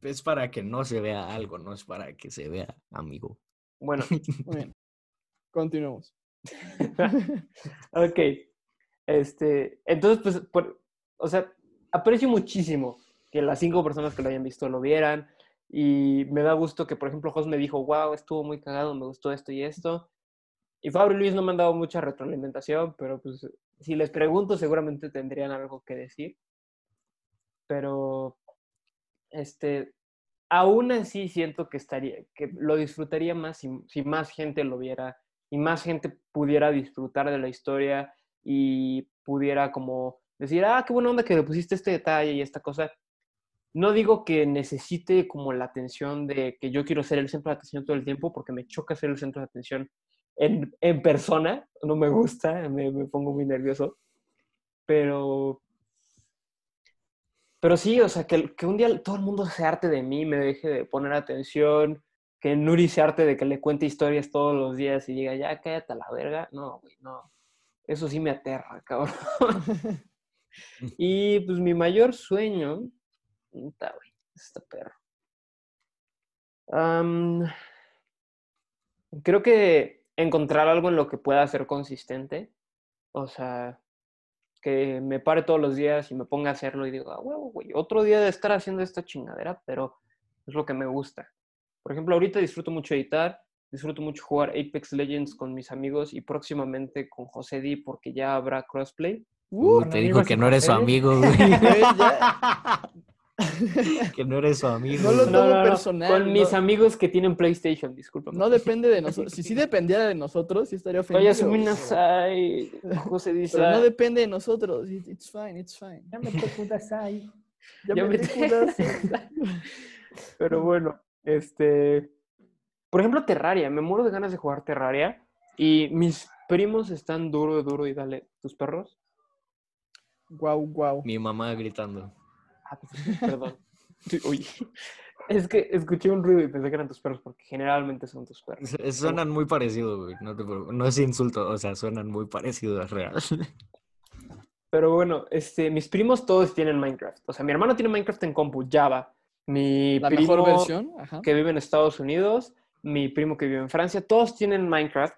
Es para que no se vea algo, no es para que se vea, amigo. Bueno, Muy bien. Continuemos. ok. Este, entonces, pues, por- o sea, aprecio muchísimo que las cinco personas que lo hayan visto lo vieran, Y me da gusto que, por ejemplo, Jos me dijo, wow, estuvo muy cagado, me gustó esto y esto. Y Fabio Luis no me han dado mucha retroalimentación, pero pues si les pregunto seguramente tendrían algo que decir. Pero, este, aún así siento que estaría, que lo disfrutaría más si, si más gente lo viera y más gente pudiera disfrutar de la historia y pudiera como decir, ah, qué buena onda que le pusiste este detalle y esta cosa. No digo que necesite como la atención de que yo quiero ser el centro de atención todo el tiempo, porque me choca ser el centro de atención en, en persona, no me gusta, me, me pongo muy nervioso. Pero, pero sí, o sea, que, que un día todo el mundo se arte de mí, me deje de poner atención, que Nuri se arte de que le cuente historias todos los días y diga, ya cállate a la verga. No, güey, no. Eso sí me aterra, cabrón. y pues mi mayor sueño, está, güey, este perro. Creo que encontrar algo en lo que pueda ser consistente. O sea, que me pare todos los días y me ponga a hacerlo y digo, ah, huevo, otro día de estar haciendo esta chingadera, pero es lo que me gusta. Por ejemplo, ahorita disfruto mucho editar, disfruto mucho jugar Apex Legends con mis amigos y próximamente con José D porque ya habrá crossplay. Uh, te dijo que no eres su amigo, güey. Que no eres su amigo. No lo tomo personal, Con mis amigos que tienen PlayStation, discúlpame. No depende de nosotros. Si sí dependiera de nosotros, sí estaría ofendido. Pero- Nasai. José dice. Pero no depende de nosotros. It- It's fine, it's fine. Ya me te kudasai. Ya Ya me me-. Pero bueno, este. Por ejemplo, Terraria. Me muero de ganas de jugar Terraria. Y mis primos están duro, duro y dale. ¿Tus perros? Guau, guau. Mi mamá gritando. Ah, pues, perdón. Sí. Es que escuché un ruido y pensé que eran tus perros porque generalmente son tus perros. Suenan muy parecido, güey. No, te preocupes. no es insulto, o sea, suenan muy parecido, es real. Pero bueno, este, mis primos todos tienen Minecraft. O sea, mi hermano tiene Minecraft en compu, Java. Mi La primo mejor versión. Ajá. que vive en Estados Unidos, mi primo que vive en Francia, todos tienen Minecraft.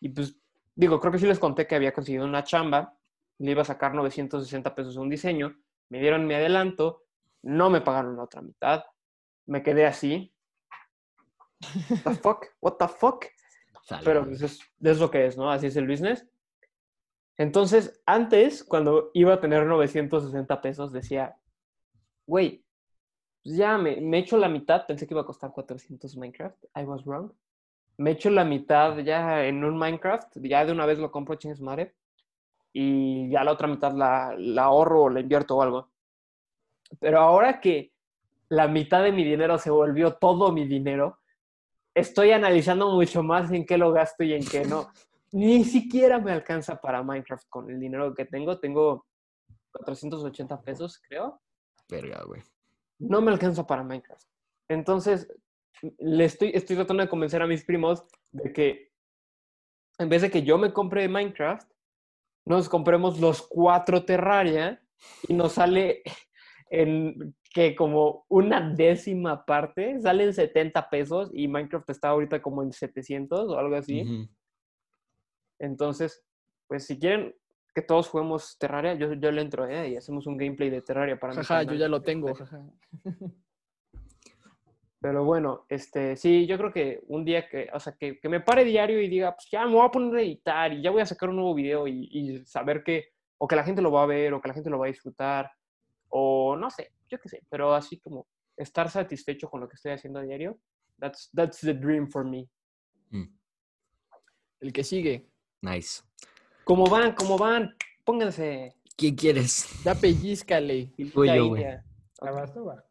Y pues, digo, creo que sí les conté que había conseguido una chamba. Le iba a sacar 960 pesos un diseño. Me dieron mi adelanto. No me pagaron la otra mitad. Me quedé así. What the fuck? What the fuck? Pero pues es, es lo que es, ¿no? Así es el business. Entonces, antes, cuando iba a tener 960 pesos, decía, güey, pues ya me, me echo la mitad, pensé que iba a costar 400 Minecraft, I was wrong. Me echo la mitad ya en un Minecraft, ya de una vez lo compro, chingues madre, y ya la otra mitad la, la ahorro o la invierto o algo. Pero ahora que la mitad de mi dinero se volvió todo mi dinero, estoy analizando mucho más en qué lo gasto y en qué no. Ni siquiera me alcanza para Minecraft con el dinero que tengo. Tengo 480 pesos, creo. Verga, güey. No me alcanza para Minecraft. Entonces, le estoy, estoy tratando de convencer a mis primos de que en vez de que yo me compre Minecraft, nos compremos los cuatro Terraria y nos sale en que como una décima parte, salen 70 pesos y Minecraft está ahorita como en 700 o algo así. Entonces, pues si quieren que todos juguemos Terraria, yo, yo le entro ¿eh? y hacemos un gameplay de Terraria para Jaja, yo ya lo tengo. Jaja. Pero bueno, este, sí, yo creo que un día que, o sea, que, que me pare diario y diga, pues ya me voy a poner a editar y ya voy a sacar un nuevo video y, y saber que, o que la gente lo va a ver, o que la gente lo va a disfrutar, o no sé, yo qué sé, pero así como estar satisfecho con lo que estoy haciendo a diario, that's, that's the dream for me. Mm, El que sigue. Nice. ¿Cómo van? ¿Cómo van? Pónganse. ¿Quién quieres? Ya pellízcale. Voy yo, güey. ¿La vas tú, va?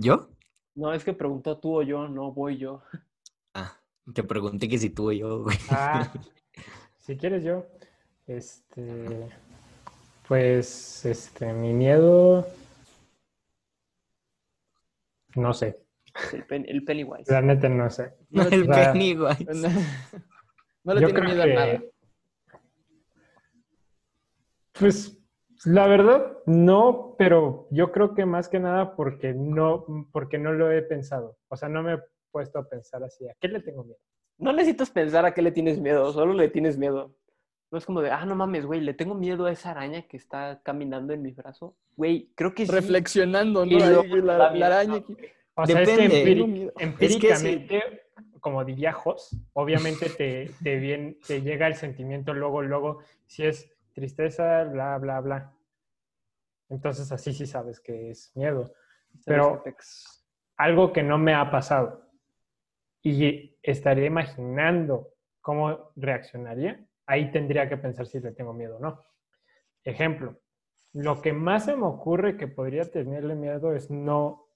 ¿Yo? No, es que preguntó tú o yo, no voy yo. Ah, te pregunté que si tú o yo, güey. Ah, si quieres yo. Este. Pues, este, mi miedo. No sé. El, pen- el Pennywise. La neta no sé. No El o sea, Pennywise. No le Yo tiene creo miedo a nada. Pues la verdad, no, pero yo creo que más que nada porque no, porque no lo he pensado. O sea, no me he puesto a pensar así. ¿A qué le tengo miedo? No necesitas pensar a qué le tienes miedo, solo le tienes miedo. No es como de, ah, no mames, güey, le tengo miedo a esa araña que está caminando en mi brazo. Güey, creo que sí. Reflexionando, ¿no? Ahí, la, da la araña aquí. O sea, es que Depende. Tengo empíri- miedo. empíricamente, como diría Jos, obviamente te, te, vien- te llega el sentimiento luego, luego, si es tristeza, bla, bla, bla. Entonces así sí sabes que es miedo. Pero algo que no me ha pasado y estaría imaginando cómo reaccionaría, ahí tendría que pensar si le tengo miedo o no. Ejemplo, lo que más se me ocurre que podría tenerle miedo es no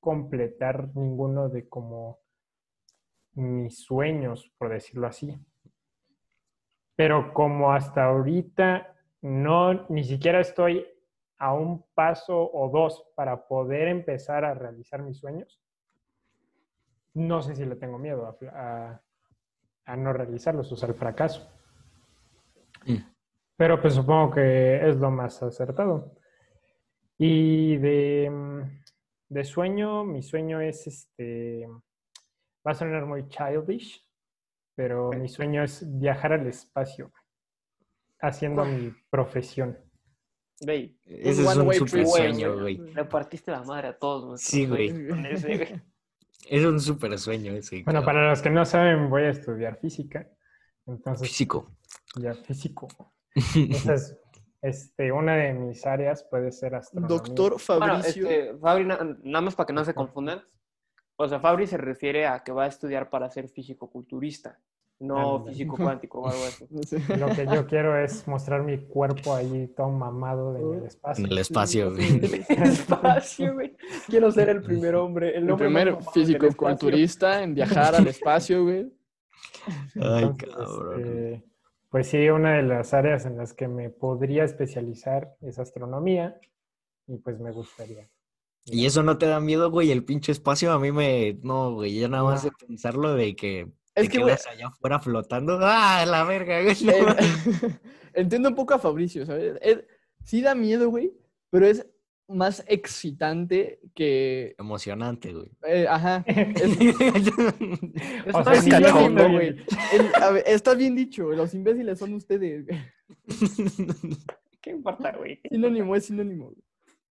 completar ninguno de como mis sueños, por decirlo así. Pero como hasta ahorita no, ni siquiera estoy a un paso o dos para poder empezar a realizar mis sueños, no sé si le tengo miedo a, a- a no realizarlos, o sea, al fracaso. Mm. Pero pues supongo que es lo más acertado. Y de, de sueño, mi sueño es este, va a sonar muy childish, pero mi sueño es viajar al espacio, haciendo mi profesión. Güey, Ese es un super sueño, güey. le partiste la madre a todos. Sí, güey. Es un super sueño ese. Bueno, para los que no saben, voy a estudiar física. Entonces, Físico. ya físico. Entonces, este, una de mis áreas puede ser astronomía. Doctor Bueno, Fabricio. este, Fabri, na- nada más para que no se confundan. O sea, Fabri se refiere a que va a estudiar para ser físico-culturista, no físico cuántico o algo así. Lo que yo quiero es mostrar mi cuerpo ahí todo mamado en el espacio. En el espacio, güey. espacio, güey. Quiero ser el primer hombre. El, El primer físico-culturista en viajar al espacio, güey. Ay, Entonces, cabrón. este, pues sí, una de las áreas en las que me podría especializar es astronomía y pues me gustaría. ¿Y eso no te da miedo, güey? El pinche espacio a mí me... No, güey, ya nada más de pensarlo de que Es te que, güey, quedas allá afuera flotando. ¡Ah, la verga, güey! No Eh, entiendo un poco a Fabricio, ¿sabes? Es- sí da miedo, güey, pero es más excitante que... Emocionante, güey. eh, ajá. Es, Es O más sea, es sí, cachondo, sinónimo, yo- güey. El- a ver, está bien dicho, los imbéciles son ustedes. güey. ¿Qué importa, güey? Sinónimo, es sinónimo. güey.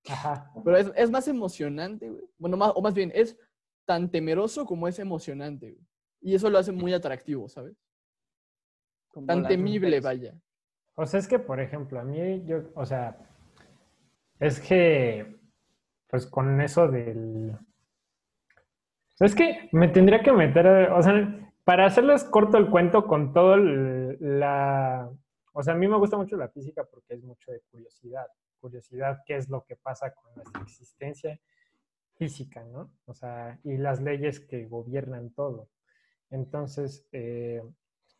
Ajá. Pero es, es más emocionante, güey. Bueno, más, o más bien, es tan temeroso como es emocionante, güey. Y eso lo hace muy atractivo, ¿sabes? Como Tan temible, vaya. O sea, es que, por ejemplo, a mí, yo, o sea, es que, pues con eso del... o sea, es que me tendría que meter, o sea, para hacerles corto el cuento con todo el- la... O sea, a mí me gusta mucho la física porque es mucho de curiosidad. Curiosidad, qué es lo que pasa con nuestra existencia física, ¿no? O sea, y las leyes que gobiernan todo. Entonces, eh,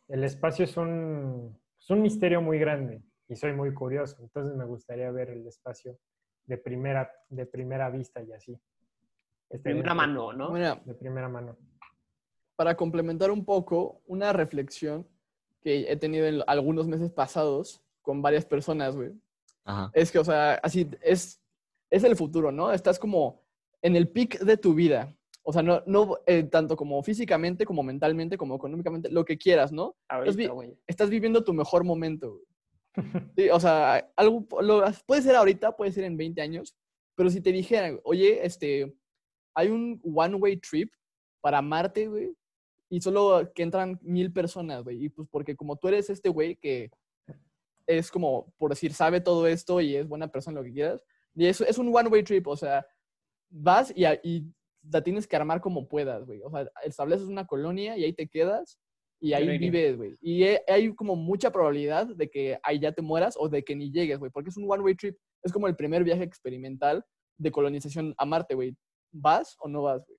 el espacio es un, es un misterio muy grande y soy muy curioso. Entonces me gustaría ver el espacio de primera, de primera vista y así. Estaría Primera mano, ¿no? Mira, De primera mano. para complementar un poco, una reflexión que he tenido en algunos meses pasados con varias personas, güey, Ajá. es que, o sea, así es, es el futuro, ¿no? Estás como en el pic de tu vida. O sea, no, no eh, tanto como físicamente, como mentalmente, como económicamente, lo que quieras, ¿no? Ahorita, vi- güey. Estás viviendo tu mejor momento. güey. Sí, o sea, algo lo- puede ser ahorita, puede ser en 20 años, pero si te dijeran, oye, este, hay un one-way trip para Marte, güey, y solo que entran mil personas, güey, y pues porque como tú eres este güey que es como, por decir, sabe todo esto y es buena persona, lo que quieras, y eso es un one-way trip, o sea, vas y, a- y la tienes que armar como puedas, güey, o sea, estableces una colonia y ahí te quedas y Yo ahí no iría. vives, güey. Y he- hay como mucha probabilidad de que ahí ya te mueras o de que ni llegues, güey, porque es un one-way trip. Es como el primer viaje experimental de colonización a Marte, güey. ¿Vas o no vas, güey?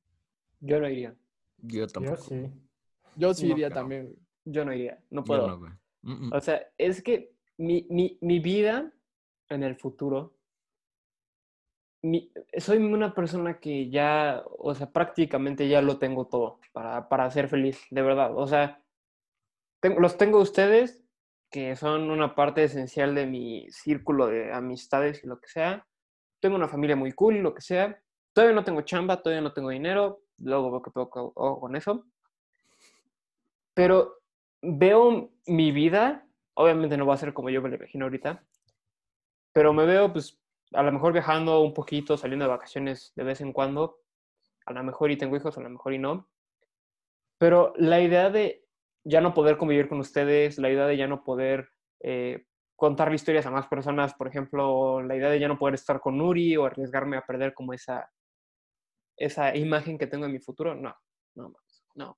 Yo no iría. Yo Yo tampoco. sí. Yo sí No, iría pero- también, güey. Yo no iría. No Yo puedo. no, güey. Mm, mm. O sea, es que mi, mi, mi vida en el futuro, mi- soy una persona que ya, o sea, prácticamente ya lo tengo todo para, para ser feliz, de verdad. O sea, tengo- los tengo ustedes, que son una parte esencial de mi círculo de amistades y lo que sea. Tengo una familia muy cool y lo que sea. Todavía no tengo chamba, todavía no tengo dinero, luego veo que puedo con eso. Pero veo mi vida Obviamente no va a ser como yo me lo imagino ahorita, pero me veo pues a lo mejor viajando un poquito, saliendo de vacaciones de vez en cuando, a lo mejor y tengo hijos, a lo mejor y no, pero la idea de ya no poder convivir con ustedes, la idea de ya no poder eh, contarle historias a más personas, por ejemplo, la idea de ya no poder estar con Nuri o arriesgarme a perder como esa, esa imagen que tengo en mi futuro, no, no, no.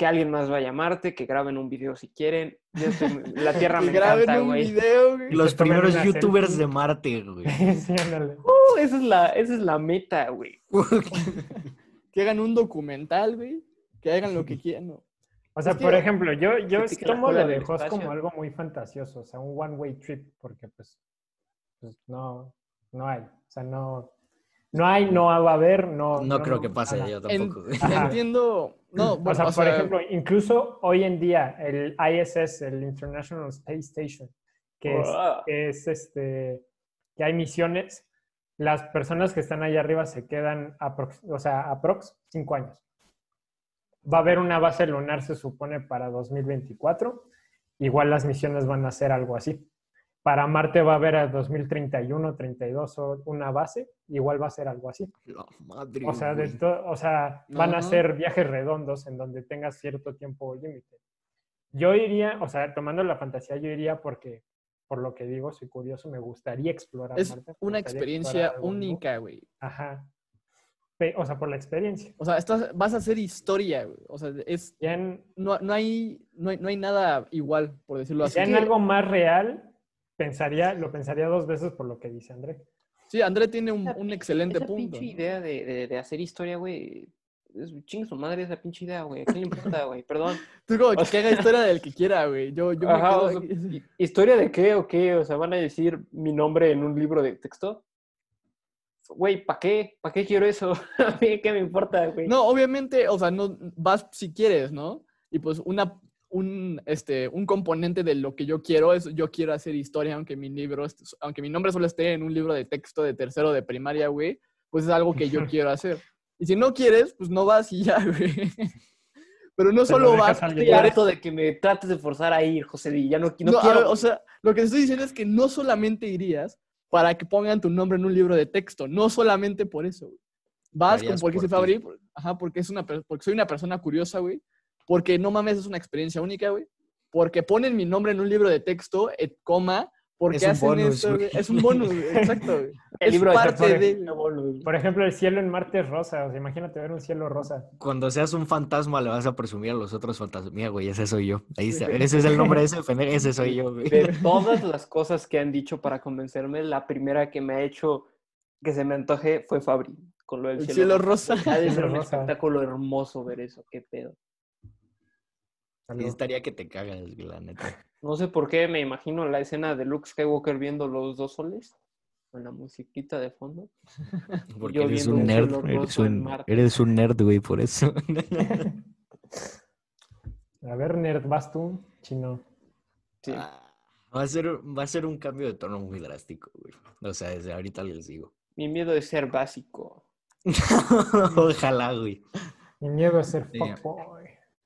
Que alguien más vaya a Marte, que graben un video si quieren. Yo estoy- la Tierra me graben encanta, un güey. video, güey. Los primeros youtubers selfie. de Marte, güey. Sí, ándale. Uh, esa, es la, esa es la meta, güey. Que hagan un documental, güey. Que hagan lo que quieran. ¿no? O sea, Es que- por ejemplo, yo, yo que la tomo lo de Host como algo muy fantasioso, o sea, un one-way trip, porque pues, pues no, no hay. O sea, no, no hay, no va a haber, no. No creo que pase yo tampoco. Entiendo. No, O bueno, sea, o por sea, ejemplo, incluso hoy en día el ISS, el International Space Station, que es, que es este, que hay misiones, las personas que están allá arriba se quedan, aprox, o sea, aprox cinco años. Va a haber una base lunar, se supone, para 2024. Igual las misiones van a ser algo así. Para Marte va a haber a 2031, 32 o una base, igual va a ser algo así. La madre, O sea, de o sea van a ser viajes redondos en donde tengas cierto tiempo límite. Yo iría, o sea, tomando la fantasía, yo iría porque, por lo que digo, soy curioso, me gustaría explorar. es Marte, una experiencia única, güey. Ajá. O sea, por la experiencia. O sea, estás, vas a hacer historia, güey. O sea, es, en, no, no, hay, no, hay, no hay nada igual, por decirlo así. ya en algo más real, pensaría, lo pensaría dos veces por lo que dice André. Sí, André tiene un, Esa un excelente esa punto. pinche idea de, de, de hacer historia, güey. Es chingue su madre esa pinche idea, güey. ¿A quién le importa, güey? Perdón. Tú como que, que haga historia del que quiera, güey. Yo, yo me Ajá, quedo o sea, aquí. ¿hi- ¿Historia de qué o qué? O sea, ¿van a decir mi nombre en un libro de texto? Güey, ¿para qué? ¿Para qué quiero eso? A mí, ¿qué me importa, güey? No, obviamente, o sea, no vas si quieres, ¿no? Y pues una, un, este, un componente de lo que yo quiero es, yo quiero hacer historia, aunque mi libro, aunque mi nombre solo esté en un libro de texto de tercero de primaria, güey, pues es algo que yo quiero hacer. Y si no quieres, pues no vas y ya, güey. Pero no solo vas, Estoy harto de que me trates de forzar a ir, José Di. Ya no, no No, a quiero. ver, o sea, lo que te estoy diciendo es que no solamente irías para que pongan tu nombre en un libro de texto, no solamente por eso, güey. Vas con porque por se ajá, porque es una porque soy una persona curiosa, güey. Porque no mames, es una experiencia única, güey. Porque ponen mi nombre en un libro de texto, et, coma, porque Es un hacen bonus, esto, güey. Es un bonus, güey, exacto, güey. el es libro parte de- bonus. Por ejemplo, el cielo en Marte es rosa. O sea, imagínate ver un cielo rosa. Cuando seas un fantasma le vas a presumir a los otros fantasmas. Mira, güey, ese soy yo. Ahí está. Ese es el nombre de ese. Ese soy yo, güey. De todas las cosas que han dicho para convencerme, la primera que me ha hecho que se me antoje fue Fabri, con lo del El cielo, cielo rosa. rosa. Ha de ser Cielo un espectáculo hermoso ver eso, qué pedo. Sí estaría que te cagas, la neta. No sé por qué me imagino la escena de Luke Skywalker viendo los dos soles con la musiquita de fondo. Porque yo eres un nerd. Eres un, Marte. eres un nerd, güey, por eso. A ver, nerd, vas tú, chino. Sí. Ah, Va a, ser, va a ser un cambio de tono muy drástico, güey. O sea, desde ahorita les digo. Mi miedo es ser básico. Ojalá, güey. Mi miedo es ser Sí. fuckboy.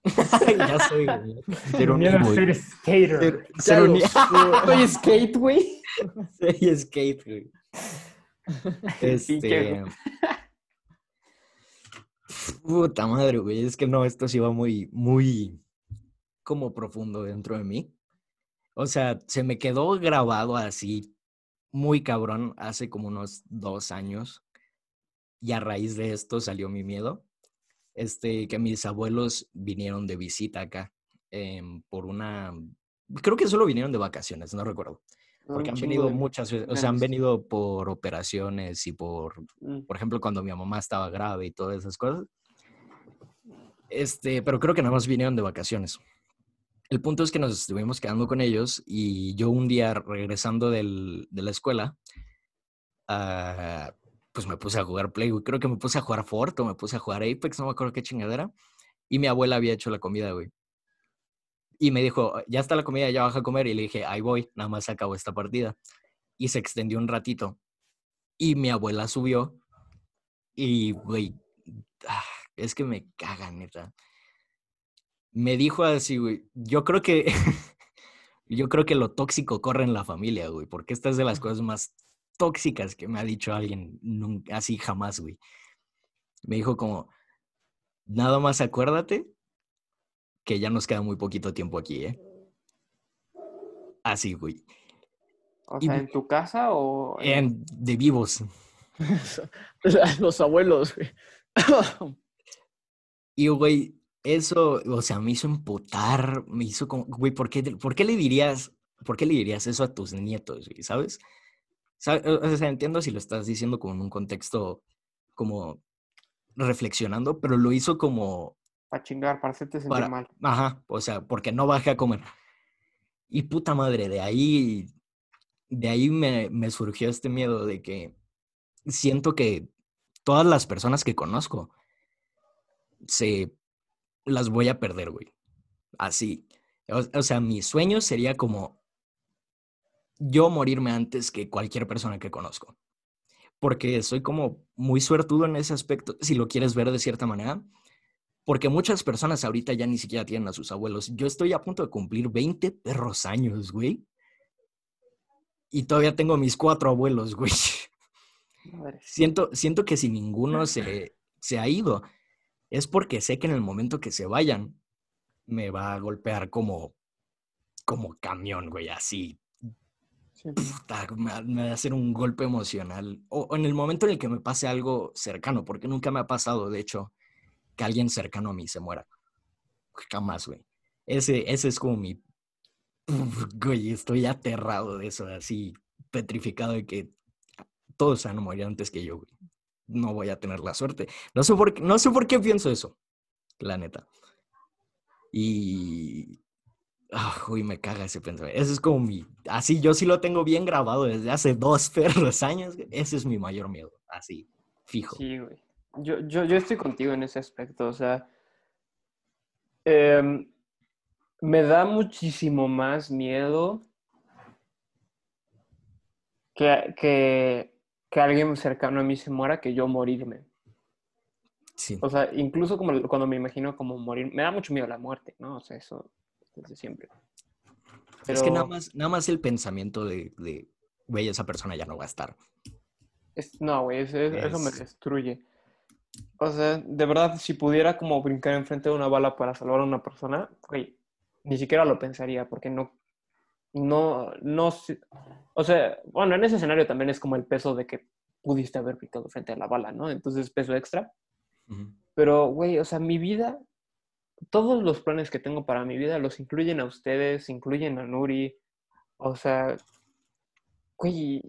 Ya soy, güey. Ser un güey. skater. Ser, ser un Soy skate, güey. Soy skate, güey. Este. Puta madre, güey. Es que no, esto sí va muy, muy como profundo dentro de mí. O sea, se me quedó grabado así, muy cabrón, hace como unos dos años. Y a raíz de esto salió mi miedo. Este, que mis abuelos vinieron de visita acá em, por una. Creo que solo vinieron de vacaciones, no recuerdo. Porque Un han venido muchas veces, o sea, han venido por operaciones y por, Mm. por ejemplo, cuando mi mamá estaba grave y todas esas cosas. Este, pero creo que nada más vinieron de vacaciones. El punto es que nos estuvimos quedando con ellos y yo un día regresando del- de la escuela, ah, pues me puse a jugar Play, güey. Creo que me puse a jugar Fort o me puse a jugar Apex, no me acuerdo qué chingadera. Y mi abuela había hecho la comida, güey. Y me dijo, ya está la comida, ya baja a comer. Y le dije, ahí voy, nada más acabo esta partida. Y se extendió un ratito. Y mi abuela subió. Y, güey, ah, es que me caga, neta. Me dijo así, güey. Yo creo que Yo creo que lo tóxico corre en la familia, güey, porque esta es de las cosas más tóxicas que me ha dicho alguien nunca, así jamás, güey. Me dijo como, nada más acuérdate que ya nos queda muy poquito tiempo aquí, ¿eh? Así, güey. O Y- sea, ¿en tu casa o...? en- En- de vivos. Los abuelos, güey. Y, güey, eso, o sea, me hizo emputar, me hizo como, güey, ¿por qué, por qué le dirías, por qué le dirías eso a tus nietos, güey, ¿sabes? O sea, entiendo si lo estás diciendo como en un contexto, como reflexionando, pero lo hizo como, Para chingar, para hacerte sentir para, mal. ajá, o sea, porque no bajé a comer. Y puta madre, de ahí, de ahí me, me surgió este miedo de que siento que todas las personas que conozco se las voy a perder, güey. Así. O, o sea, mi sueño sería como yo morirme antes que cualquier persona que conozco. Porque soy como muy suertudo en ese aspecto, si lo quieres ver de cierta manera. Porque muchas personas ahorita ya ni siquiera tienen a sus abuelos. Yo estoy a punto de cumplir 20 perros años, güey. Y todavía tengo mis cuatro abuelos, güey. Madre. Siento, siento que si ninguno se, se ha ido, es porque sé que en el momento que se vayan, me va a golpear como, como camión, güey, así. Me, va- a hacer un golpe emocional. O, o en el momento en el que me pase algo cercano, porque nunca me ha pasado, de hecho, que alguien cercano a mí se muera. Jamás, güey. Ese, ese es como mi... Güey, estoy aterrado de eso, así, petrificado de que todos se van a morir antes que yo, güey. No voy a tener la suerte. No sé por no sé por qué pienso eso, la neta. Y... Ah, uy, me caga ese pensamiento. Ese es como mi... Así, yo sí lo tengo bien grabado desde hace dos perros años. Ese es mi mayor miedo, así, fijo. Sí, güey. Yo, yo, yo estoy contigo en ese aspecto, o sea, em, me da muchísimo más miedo que, que, que alguien cercano a mí se muera que yo morirme. Sí. O sea, incluso como cuando me imagino como morir, me da mucho miedo la muerte, ¿no? O sea, eso desde siempre. Es que nada Pero más, nada más el pensamiento de, de, güey, esa persona ya no va a estar. es- no, güey, eso, eso me Es- destruye. O sea, de verdad, si pudiera como brincar enfrente de una bala para salvar a una persona, güey, ni siquiera lo pensaría, porque no, no, no, o sea, bueno, en ese escenario también es como el peso de que pudiste haber brincado frente a la bala, ¿no? Entonces, peso extra. Ujú. Pero, güey, o sea, mi vida, todos los planes que tengo para mi vida los incluyen a ustedes, incluyen a Nuri. O sea, güey,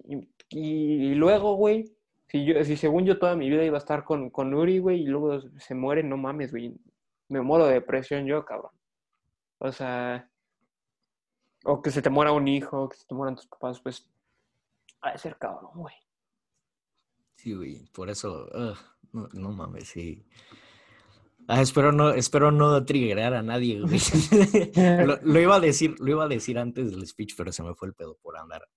y, luego, güey, si, yo, si según yo toda mi vida iba a estar con, con Nuri, güey, y luego se muere, no mames, güey. Me muero de depresión yo, cabrón. O sea, o que se te muera un hijo, que se te mueran tus papás, pues, ha de ser cabrón, güey. Sí, güey, por eso, no mames, sí. Ah, espero no, espero no triggerar a nadie, güey. lo, lo iba a decir, lo iba a decir antes del speech, pero se me fue el pedo por andar,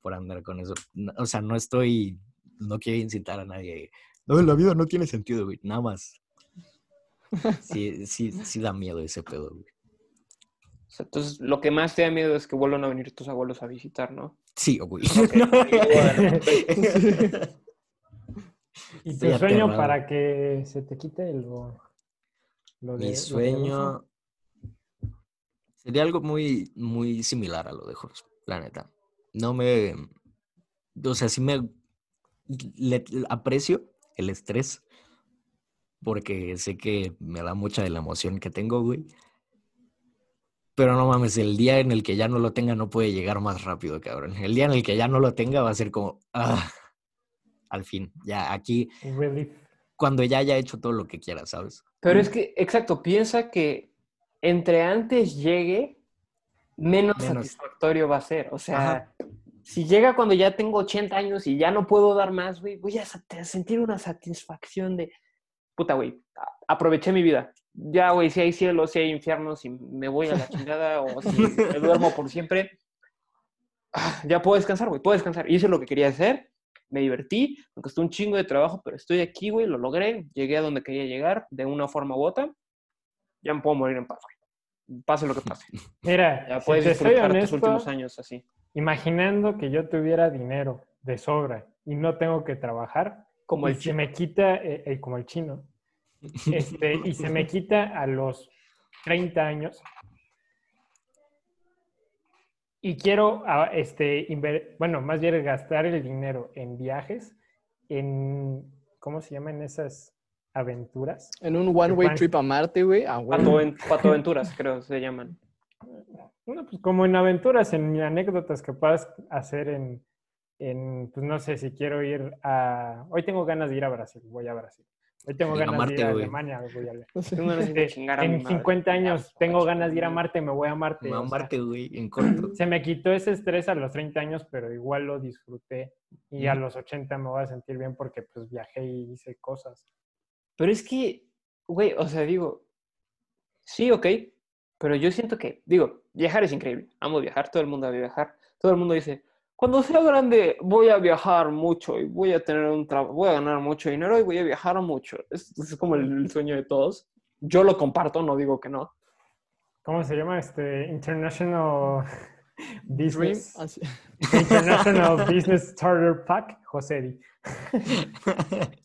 por andar con eso. No, O sea, no estoy, no quiero incitar a nadie. No, la vida no tiene sentido, güey, nada más. Sí, sí, sí da miedo ese pedo, güey. O sea, entonces, lo que más te da miedo es que vuelvan a venir tus abuelos a visitar, ¿no? Sí, güey. ¿Y tu sueño aterrado. para que se te quite lo, lo de... Mi lo sueño sería algo muy, muy similar a lo de Jorge, la neta. No me, o sea, sí me le- aprecio el estrés porque sé que me da mucha de la emoción que tengo, güey. Pero no mames, el día en el que ya no lo tenga no puede llegar más rápido, cabrón. El día en el que ya no lo tenga va a ser como, ah, al fin, ya aquí, Relief. cuando ya haya hecho todo lo que quiera, ¿sabes? Pero es que, exacto, piensa que entre antes llegue, menos, Menos. satisfactorio va a ser. O sea, Ajá. si llega cuando ya tengo 80 años y ya no puedo dar más, güey, voy a sentir una satisfacción de, puta, güey, aproveché mi vida. Ya, güey, si hay cielo, si hay infierno, si me voy a la chingada o si me duermo por siempre, ah, ya puedo descansar, güey, puedo descansar. Hice lo que quería hacer, me divertí, me costó un chingo de trabajo, pero estoy aquí, güey, lo logré, llegué a donde quería llegar de una forma u otra, ya me puedo morir en paz, güey. pase lo que pase. Mira, Ya si puedes soy disfrutar tus honesto, últimos años así. imaginando que yo tuviera dinero de sobra y no tengo que trabajar, Como y el se chino. me quita, eh, eh, como el chino, este, y se me quita a los 30 años y quiero, ah, este, inver- bueno, más bien gastar el dinero en viajes, en, ¿cómo se llaman esas aventuras? En un one-way trip a Marte, güey. Ah, güey. Pato, Ven- Pato Aventuras, creo se llaman. No, pues como en aventuras, en anécdotas que puedas hacer en, en, pues no sé si quiero ir a... Hoy tengo ganas de ir a Brasil, voy a Brasil. Hoy tengo a ganas Marte, de ir a güey. Alemania, voy a No sé. Tengo ganas de chingar a mi en madre. 50 años tengo ganas de ir a Marte, me voy a Marte. Me va a Marte, güey, en corto. se me quitó ese estrés a los 30 años, pero igual lo disfruté. Y a los 80 me voy a sentir bien porque pues viajé y hice cosas. Pero es que, güey, o sea, digo, sí, ok, pero yo siento que, digo, viajar es increíble. Amo viajar, todo el mundo debe viajar. Todo el mundo dice, cuando sea grande voy a viajar mucho y voy a tener un trabajo, voy a ganar mucho dinero y voy a viajar mucho. Es, es como el, el sueño de todos. Yo lo comparto, no digo que no. ¿Cómo se llama? Este International. Business. International Business Starter Pack, José.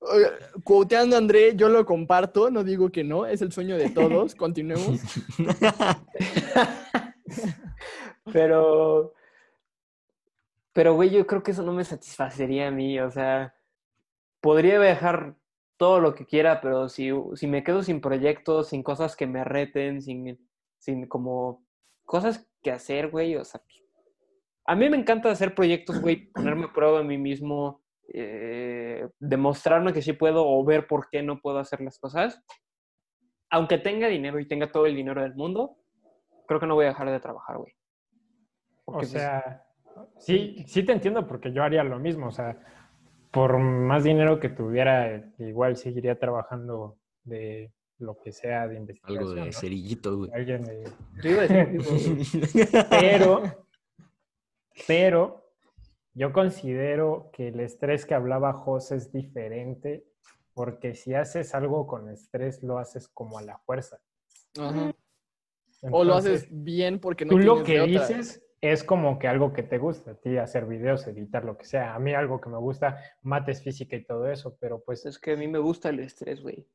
Oiga, Quoteando a André, yo lo comparto, no digo que no, es el sueño de todos. Continuemos. Pero, pero, güey, yo creo que eso no me satisfacería a mí. O sea, podría viajar todo lo que quiera, pero si, si me quedo sin proyectos, sin cosas que me reten, sin, sin como cosas que hacer, güey, o sea, pues, a mí me encanta hacer proyectos, güey, ponerme a prueba a mí mismo, eh, demostrarme que sí puedo o ver por qué no puedo hacer las cosas. Aunque tenga dinero y tenga todo el dinero del mundo, creo que no voy a dejar de trabajar, güey. O Porque, pues, sea, sí, sí te entiendo porque yo haría lo mismo. O sea, por más dinero que tuviera, igual seguiría trabajando de lo que sea de investigación. Algo de ¿no? cerillito, güey. Alguien de- Yo iba a decir. Pero, pero yo considero que el estrés que hablaba José es diferente porque si haces algo con estrés lo haces como a la fuerza. Ajá. O lo haces bien porque no Tú lo que de otra. dices es como que algo que te gusta, a ti hacer videos, editar, lo que sea. A mí algo que me gusta, mates, física y todo eso, pero pues Es que a mí me gusta el estrés, güey.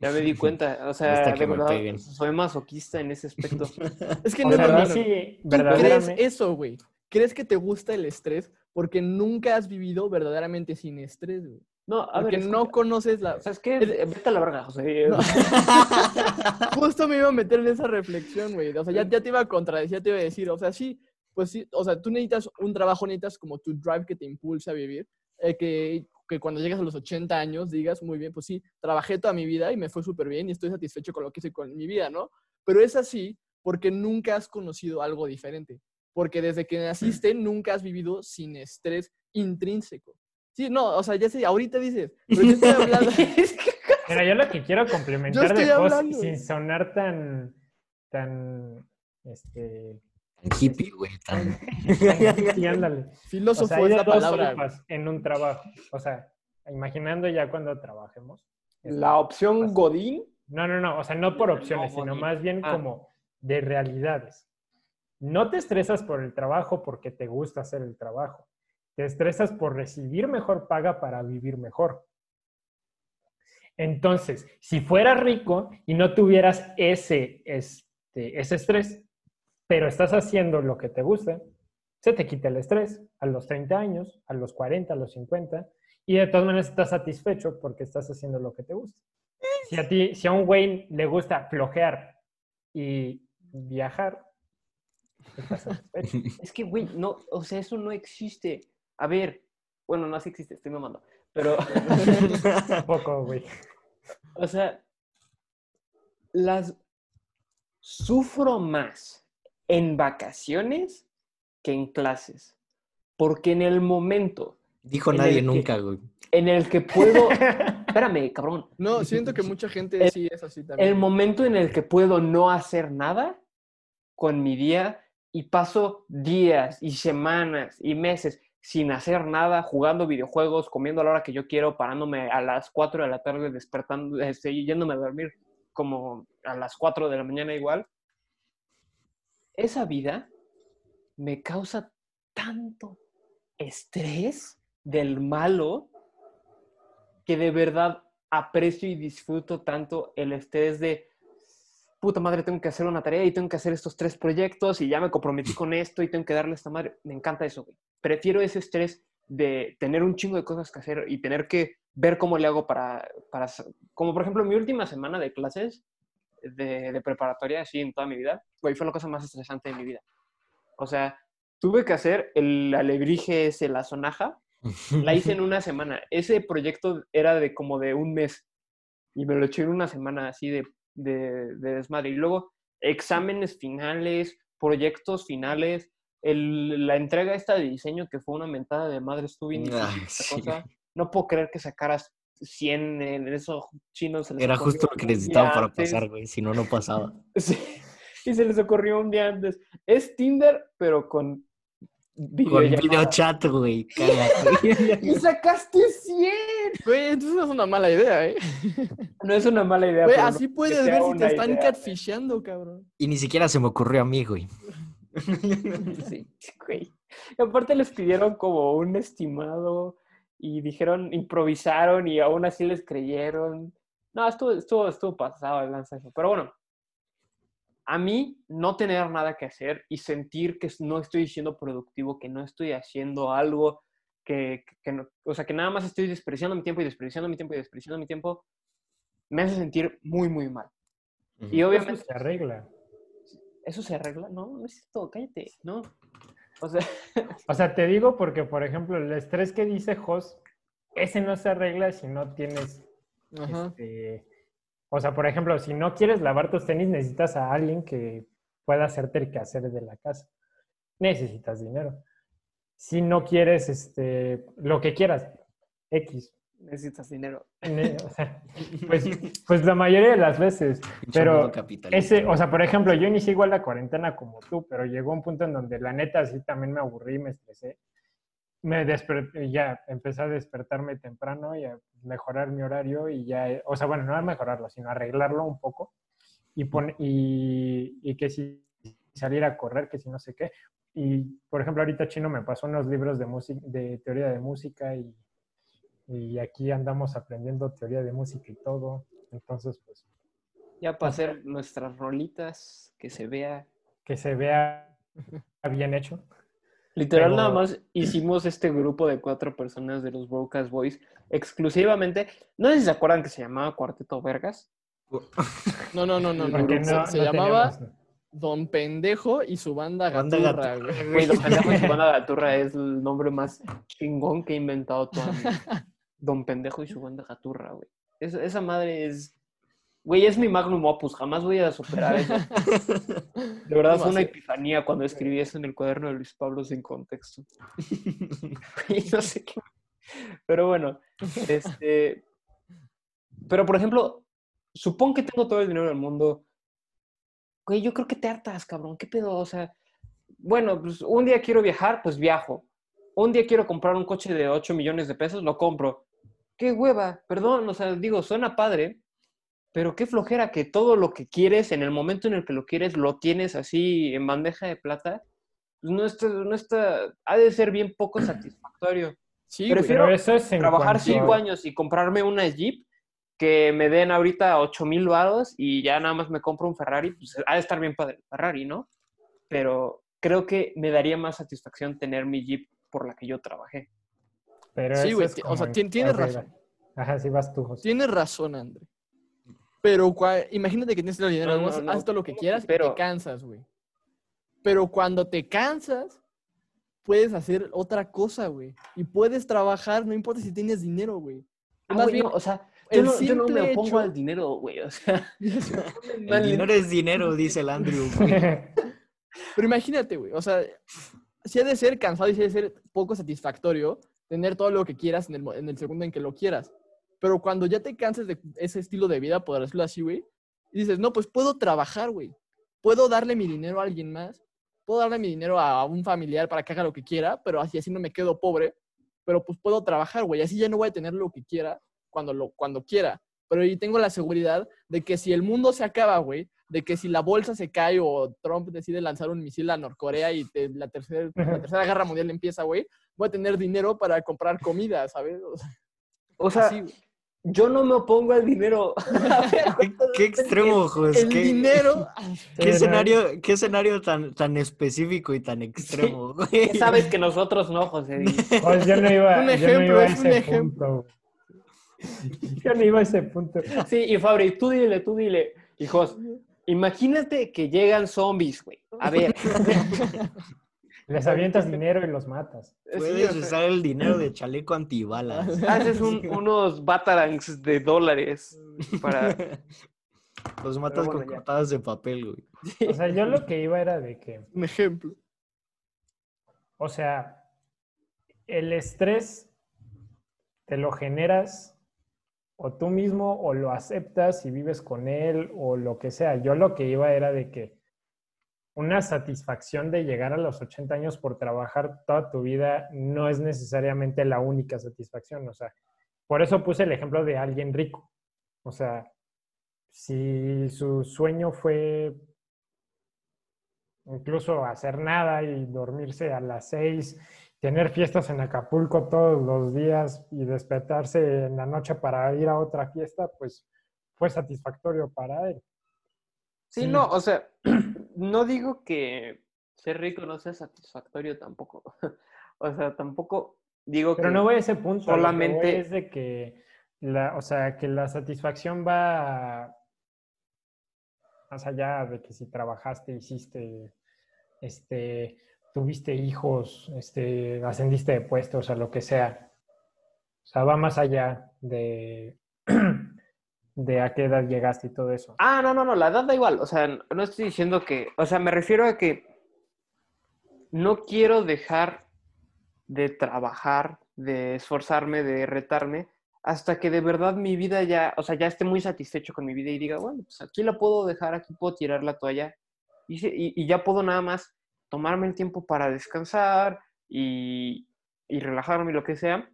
Ya me di cuenta. O sea, Hasta que de me verdad, peguen. soy masoquista en ese aspecto. Es que o no sea, sí, ¿Tú crees eso, güey? ¿Crees que te gusta el estrés porque nunca has vivido verdaderamente sin estrés, güey? No, a Porque ver, no escucha. conoces la... ¿Sabes qué? Es- Vete a la verga, José. No. Justo me iba a meter en esa reflexión, güey. O sea, ya, ya te iba a contradecir, ya te iba a decir, o sea, sí, pues sí, o sea, tú necesitas un trabajo, necesitas como tu drive que te impulsa a vivir, eh, que, que cuando llegas a los 80 años digas, muy bien, pues sí, trabajé toda mi vida y me fue súper bien y estoy satisfecho con lo que hice con mi vida, ¿no? Pero es así porque nunca has conocido algo diferente. Porque desde que naciste nunca has vivido sin estrés intrínseco. Sí, no, o sea, ya sé, ahorita dices, pero yo estoy hablando... Mira, yo lo que quiero complementar de hablando. sin sonar tan, tan, este, Tan hippie, güey. Tan... sí, ándale. O Filósofo sea, hay es de la dos palabra. sopas en un trabajo. O sea, imaginando ya cuando trabajemos. La opción Godín. No, no, no, o sea, no por No, opciones, sino más bien Ah. como de realidades. No te estresas por el trabajo porque te gusta hacer el trabajo. Te estresas por recibir mejor paga para vivir mejor. Entonces, si fueras rico y no tuvieras ese, este, ese estrés, pero estás haciendo lo que te gusta, se te quita el estrés a los 30 años, a los 40, a los 50, y de todas maneras estás satisfecho porque estás haciendo lo que te gusta. Si a ti, si a un güey le gusta flojear y viajar, estás satisfecho. Es que, güey, no, o sea, eso no existe. A ver, bueno, no, sí existe, estoy mamando. Pero, poco, güey. o sea, las sufro más en vacaciones que en clases. Porque en el momento Dijo En nadie el que- nunca, güey. en el que puedo. Espérame, cabrón. No, siento que mucha gente El- sí es así también. El momento en el que puedo no hacer nada con mi día y paso días y semanas y meses sin hacer nada, jugando videojuegos, comiendo a la hora que yo quiero, parándome a las 4 de la tarde, despertando, este, yéndome a dormir como a las 4 de la mañana igual. Esa vida me causa tanto estrés del malo que de verdad aprecio y disfruto tanto el estrés de puta madre, tengo que hacer una tarea y tengo que hacer estos tres proyectos y ya me comprometí con esto y tengo que darle a esta madre. Me encanta eso. Prefiero ese estrés de tener un chingo de cosas que hacer y tener que ver cómo le hago para, para como por ejemplo mi última semana de clases de, de preparatoria, así en toda mi vida, güey, fue la cosa más estresante de mi vida. O sea, tuve que hacer el alebrije ese, la sonaja, la hice en una semana. Ese proyecto era de como de un mes y me lo eché en una semana así de, de, de desmadre. Y luego exámenes finales, proyectos finales, el, la entrega esta de diseño que fue una mentada de madre, sí. cosa. No puedo creer que sacaras 100 en eso chinos. se les Era justo lo que un día necesitaba para pasar, güey. Si no, no pasaba. Sí, y se les ocurrió un día antes. Es Tinder, pero con Con video chat, güey. ¡Y sacaste 100! Güey, entonces no es una mala idea, ¿eh? No es una mala idea. Güey, no así puedes ver si te están catfishando, cabrón. y ni siquiera se me ocurrió a mí, güey. Sí, güey. Y aparte les pidieron como un estimado y dijeron, improvisaron y aún así les creyeron. No, estuvo, estuvo, estuvo pasado el lanza eso. Pero bueno, a mí no tener nada que hacer y sentir que no estoy siendo productivo, que no estoy haciendo algo, que, que- no- o sea, que nada más estoy desperdiciando mi tiempo y desperdiciando mi tiempo y desperdiciando mi tiempo, me hace sentir muy, muy mal. Y Eso obviamente se arregla. ¿Eso se arregla? No, no es cierto, cállate, no. O sea, O sea, te digo porque, por ejemplo, el estrés que dice Jos, ese no se arregla si no tienes, este, o sea, por ejemplo, si no quieres lavar tus tenis, necesitas a alguien que pueda hacerte el quehacer de la casa. Necesitas dinero. Si no quieres, este, lo que quieras, X. necesitas dinero. Pues, pues la mayoría de las veces. Pero. Ese, o sea, por ejemplo, yo inicié igual la cuarentena como tú, pero llegó un punto en donde la neta sí también me aburrí, me estresé. Me desperté, ya empecé a despertarme temprano y a mejorar mi horario y ya, o sea, bueno, no a mejorarlo, sino arreglarlo un poco y, pon- y, y que si salir a correr, que si no sé qué. Y, por ejemplo, ahorita Chino me pasó unos libros de, música, de teoría de música y, y aquí andamos aprendiendo teoría de música y todo. Entonces, pues, Ya para hacer nuestras rolitas, que se vea. que se vea bien hecho. Literal, Pero- nada más hicimos este grupo de cuatro personas de los Broadcast Boys exclusivamente. No sé si se acuerdan que se llamaba Cuarteto Vergas. No, no, no, no. no. Se, no, se no llamaba teníamos- Don Pendejo y su banda Banda Gaturra. Güey, Don Pendejo y su banda Gaturra es el nombre más chingón que he inventado toda mi vida. Don Pendejo y su banda Gaturra, güey. Es- esa madre es. Güey, es mi magnum opus. Jamás voy a superar eso. De verdad fue una epifanía cuando escribí eso en el cuaderno de Luis Pablo sin contexto. Y no sé qué. Pero bueno, este. Pero por ejemplo, supón que tengo todo el dinero del mundo. Güey, yo creo que te hartas, cabrón. ¿Qué pedo? O sea, bueno, pues un día quiero viajar, pues viajo. Un día quiero comprar un coche de 8 millones de pesos, lo compro. Qué hueva, perdón, o sea, digo, suena padre, pero qué flojera que todo lo que quieres, en el momento en el que lo quieres, lo tienes así en bandeja de plata. Pues no está, no está, ha de ser bien poco satisfactorio. Sí. Prefiero Pero eso es Trabajar cuanto- cinco años y comprarme una Jeep que me den ahorita 8 mil varos y ya nada más me compro un Ferrari, pues ha de estar bien padre el Ferrari, ¿no? Pero creo que me daría más satisfacción tener mi Jeep por la que yo trabajé. Pero Sí, güey, o sea, en- tien- tienes razón. va. Ajá, sí vas tú, José. Tienes razón, André. Pero cua- imagínate que tienes el dinero, No, no, haces no, haz todo lo que quieras y pero- te cansas, güey. Pero cuando te cansas, puedes hacer otra cosa, güey. Y puedes trabajar, no importa si tienes dinero, güey. Ah, Más güey, bien, no, o sea, yo no, yo no me opongo hecho- al dinero, güey. O sea, El dinero es dinero, dice el Andrew. güey. Pero imagínate, güey. O sea, si ha de ser cansado y si ha de ser poco satisfactorio tener todo lo que quieras en el, en el segundo en que lo quieras. Pero cuando ya te canses de ese estilo de vida, por decirlo así, güey, y dices, no, pues puedo trabajar, güey. Puedo darle mi dinero a alguien más. Puedo darle mi dinero a un familiar para que haga lo que quiera, pero así, así no me quedo pobre. Pero pues puedo trabajar, güey. Así ya no voy a tener lo que quiera cuando, lo, cuando quiera. Pero ahí tengo la seguridad de que si el mundo se acaba, güey, de que si la bolsa se cae o Trump decide lanzar un misil a Norcorea y te- la, tercera, la tercera guerra mundial empieza, güey, voy a tener dinero para comprar comida, ¿sabes? O sea, O sea, así, güey. yo no me opongo al dinero. ¿Qué, qué extremo, Jos. el ¿Qué, dinero... qué Sí, escenario, qué escenario tan, tan específico y tan extremo, güey. ¿Qué sabes que nosotros no, José? Pues yo no iba, Un yo no ejemplo, iba a es un ejemplo. punto. Yo no iba a ese punto. Sí, y Fabri, tú dile, tú dile. Hijos, imagínate que llegan zombies, güey. A ver. Les avientas dinero y los matas. Puedes usar el dinero de chaleco antibalas. haces un- unos batarangs de dólares para... Los matas bueno, con ya. cortadas de papel, güey. O sea, yo lo que iba era de que, Un ejemplo. o sea, el estrés te lo generas o tú mismo o lo aceptas y vives con él o lo que sea. Yo lo que iba era de que una satisfacción de llegar a los 80 años por trabajar toda tu vida no es necesariamente la única satisfacción. O sea, por eso puse el ejemplo de alguien rico. O sea, si su sueño fue incluso hacer nada y dormirse a las seis, tener fiestas en Acapulco todos los días y despertarse en la noche para ir a otra fiesta, pues fue satisfactorio para él. Sí, Sí. no, o sea, no digo que ser rico no sea satisfactorio tampoco. O sea, tampoco digo Pero que... no voy a ese punto. solamente- es de que la, o sea, que la satisfacción va más allá de que si trabajaste, hiciste, este, tuviste hijos, este, ascendiste de puesto, o sea, lo que sea. O sea, va más allá de, de a qué edad llegaste y todo eso. Ah, no, no, no, la edad da igual. O sea, no estoy diciendo que... O sea, me refiero a que no quiero dejar de trabajar, de esforzarme, de retarme, hasta que de verdad mi vida ya, o sea, ya esté muy satisfecho con mi vida y diga, bueno, pues aquí la puedo dejar, aquí puedo tirar la toalla y- y ya puedo nada más tomarme el tiempo para descansar y, y relajarme y lo que sea.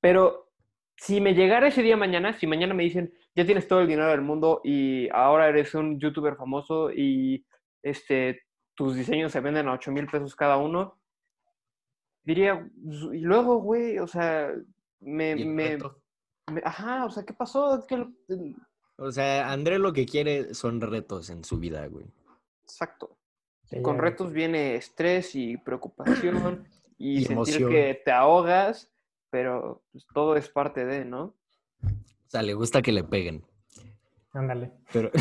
Pero si me llegara ese día mañana, si mañana me dicen, ya tienes todo el dinero del mundo y ahora eres un youtuber famoso y este, tus diseños se venden a 8 mil pesos cada uno, diría, y luego, güey, o sea, me, me- me- ajá, o sea, ¿qué pasó? ¿Qué O sea, André lo que quiere son retos en su vida, güey. Exacto. Sí, Con retos viene estrés y preocupación y, Y sentir emoción. que te ahogas, pero pues, todo es parte de, ¿no? O sea, le gusta que le peguen. Ándale. Pero.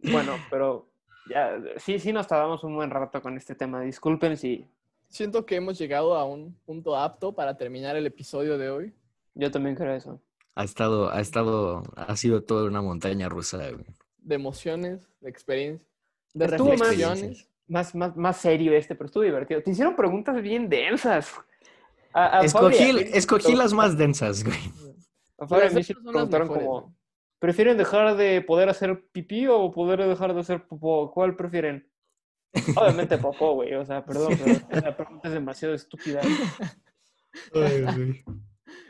Bueno, pero ya, sí, sí nos tardamos un buen rato con este tema. Disculpen si Siento que hemos llegado a un punto apto para terminar el episodio de hoy. yo también creo eso. ha estado, ha estado, ha sido toda una montaña rusa, güey. De emociones, de experiencias, de Estuvo más- reflexiones. Más, más, más serio este, pero estuvo divertido. Te hicieron preguntas bien densas. A, a Escogí, Fabri- escogí las más densas, güey. a Fabri me preguntaron como. ¿prefieren dejar de poder hacer pipí o poder dejar de hacer popó? ¿Cuál prefieren? Obviamente popó, güey. O sea, perdón, pero la pregunta es demasiado estúpida.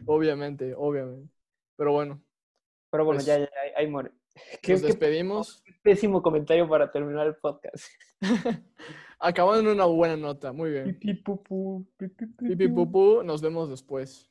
Obviamente, obviamente. Pero bueno, Pero bueno, Pues- ya, ya, ya, ahí muere. Qué, nos qué despedimos. pésimo comentario para terminar el podcast. Acabando en una buena nota. Muy bien. Pipí, pupú, pipí, Pipi pupú, nos vemos después.